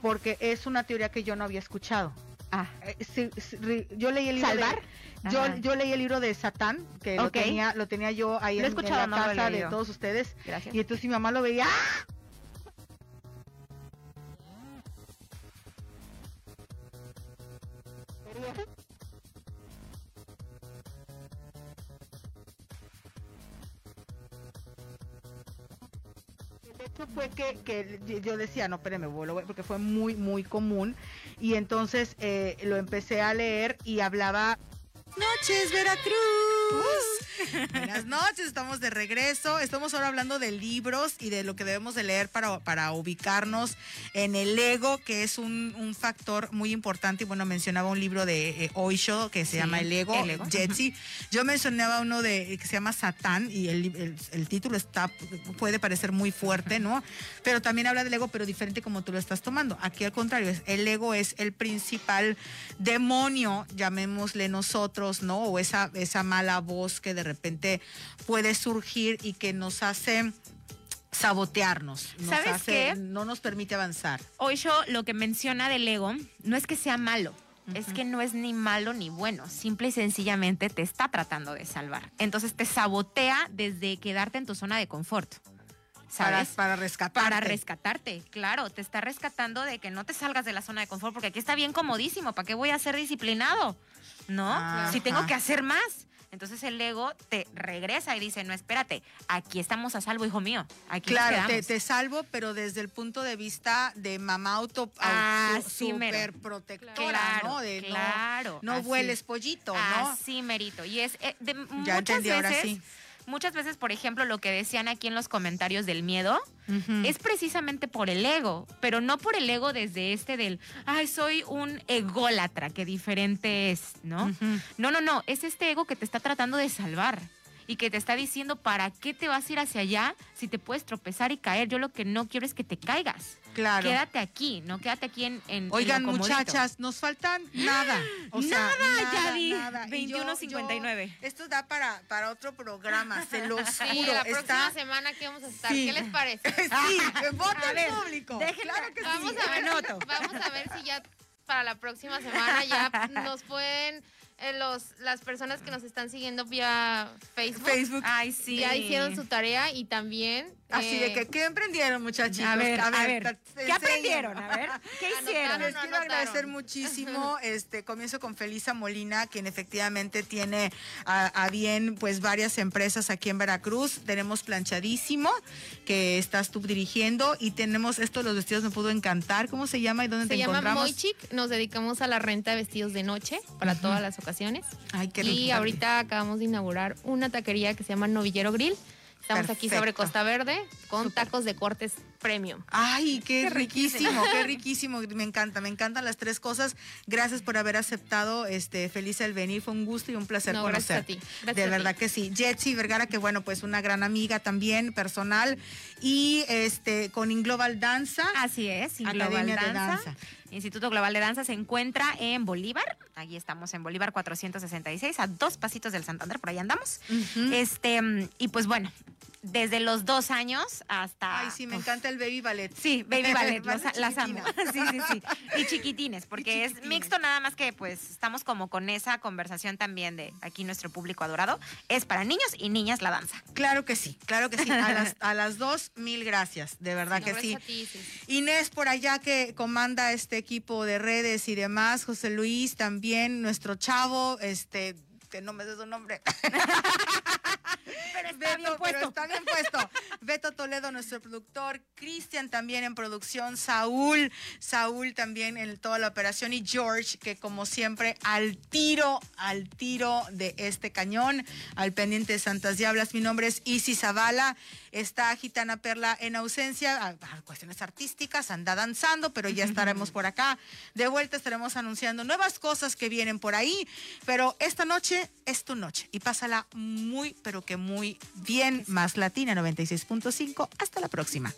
S1: porque es una teoría que yo no había escuchado.
S2: Ah,
S1: eh, yo leí el libro
S2: ¿Salvar?
S1: De, yo, yo leí el libro de Satán, que lo tenía lo tenía yo ahí en, la casa de todos ustedes.
S2: Gracias.
S1: Y entonces mi mamá lo veía. Fue que, que yo decía, no, espérame, porque fue muy, muy común. Y entonces eh, lo empecé a leer y hablaba Noches, Veracruz. Buenas noches, estamos de regreso. Estamos ahora hablando de libros y de lo que debemos de leer para, para ubicarnos en el ego, que es un, factor muy importante. Y bueno, mencionaba un libro de eh, Oisho que se llama El Ego, el Jetsi. Yo mencionaba uno de que se llama Satán y el, el, título está puede parecer muy fuerte, ¿no? Pero también habla del ego, pero diferente como tú lo estás tomando. Aquí al contrario, el ego es el principal demonio, llamémosle nosotros ¿no? O esa, esa mala voz que de repente puede surgir y que nos hace sabotearnos.
S2: ¿Sabes qué?
S1: No nos permite avanzar.
S2: Hoy yo lo que menciona del ego no es que sea malo. Es que no es ni malo ni bueno, simple y sencillamente te está tratando de salvar. Entonces te sabotea desde quedarte en tu zona de confort. ¿sabes?
S1: Para, rescatarte.
S2: Para rescatarte, claro, te está rescatando de que no te salgas de la zona de confort, porque aquí está bien comodísimo, ¿para qué voy a ser disciplinado? ¿no? Si tengo que hacer más. Entonces el ego te regresa y dice, no, espérate, aquí estamos a salvo, hijo mío. Aquí
S1: claro, te, salvo, pero desde el punto de vista de mamá auto,
S2: ah,
S1: super protectora, ¿no? De
S2: claro.
S1: No, no vueles pollito, ¿no?
S2: Así merito. Y es eh, de
S1: ya
S2: muchas
S1: veces, ahora sí
S2: muchas veces, por ejemplo, lo que decían aquí en los comentarios del miedo, es precisamente por el ego, pero no por el ego desde este del, ay, soy un ególatra, que diferente es, ¿no? No, no, no, es este ego que te está tratando de salvar y que te está diciendo para qué te vas a ir hacia allá si te puedes tropezar y caer. Yo lo que no quiero es que te caigas.
S1: Claro.
S2: Quédate aquí, no quédate aquí en. en en
S1: Oigan,
S2: lo
S1: muchachas, nos faltan nada. O sea,
S2: Nada,
S1: nada,
S2: Yadi.
S1: nada. Y yo-
S2: 21.59.
S1: yo- Esto da para, para otro programa, se los
S3: Sí,
S1: juro.
S3: la próxima
S1: Está...
S3: semana que vamos a estar.
S1: Sí.
S3: ¿Qué les parece?
S1: Sí, que vote
S2: A
S1: el
S2: ver,
S1: público.
S2: déjenme-
S1: Claro que
S3: Vamos
S1: sí.
S3: a ver, vamos a ver si ya para la próxima semana ya nos pueden eh, los las personas que nos están siguiendo vía Facebook,
S1: Facebook.
S2: Ay, sí.
S3: ya hicieron su tarea y también
S1: Así de
S3: eh,
S1: que, ¿qué emprendieron, muchachitos?
S2: A ver, a ver, ¿qué aprendieron? A ver, ¿qué hicieron?
S1: Les
S3: no
S1: quiero
S3: anotaron.
S1: agradecer muchísimo. Este comienzo con Felisa Molina, quien efectivamente tiene a, a bien pues varias empresas aquí en Veracruz. Tenemos planchadísimo que estás tú dirigiendo y tenemos esto los vestidos me pudo encantar. ¿Cómo se llama y dónde
S3: se
S1: te
S3: llama
S1: encontramos?
S3: Moichic, nos dedicamos a la renta de vestidos de noche para todas las ocasiones.
S1: Ay, qué
S3: y
S1: rico.
S3: ahorita acabamos de inaugurar una taquería que se llama Novillero Grill. Estamos aquí sobre. Costa Verde con tacos de cortes premium.
S1: Ay, qué,
S2: Qué
S1: riquísimo, qué riquísimo. Me encanta, me encantan las tres cosas. Gracias por haber aceptado, este, Felisa el venir. Fue un gusto y un placer
S3: No, gracias a ti. Gracias
S1: de
S3: a ti.
S1: verdad que sí. Jetsi Vergara, que bueno, pues una gran amiga también, personal. Y este, con Inglobal Danza.
S2: Así es, y Global
S1: Academia de
S2: Danza. Instituto Global de Danza se encuentra en Bolívar. Allí estamos en Bolívar 466, a dos pasitos del Santander, por ahí andamos. Este, y pues bueno, desde los dos años hasta.
S1: Ay, sí, me
S2: uf,
S1: encanta el baby ballet.
S2: Sí, baby ballet, las amo. Sí, sí, sí. Y chiquitines, porque es
S1: chiquitines.
S2: mixto nada más que pues estamos como con esa conversación también de aquí nuestro público adorado. Es para niños y niñas la danza.
S1: Claro que sí, claro que sí. A las, a las dos, mil gracias. De verdad
S3: No,
S1: que sí.
S3: gracias a ti, sí.
S1: Inés por allá que comanda este equipo de redes y demás, José Luis también, nuestro chavo, este, que no me sé su nombre.
S2: Pero
S1: Beto, pero está bien puesto. Beto Toledo, nuestro productor, Cristian también en producción, Saúl, Saúl también en toda la operación y George, que como siempre, al tiro, al tiro de este cañón, al pendiente de Santas Diablas. Mi nombre es Isis Zavala, está Gitana Perla en ausencia, a, a cuestiones artísticas, anda danzando, pero ya estaremos por acá. De vuelta estaremos anunciando nuevas cosas que vienen por ahí, pero esta noche es tu noche y pásala muy, pero que muy bien, más Latina 96.5. Hasta la próxima.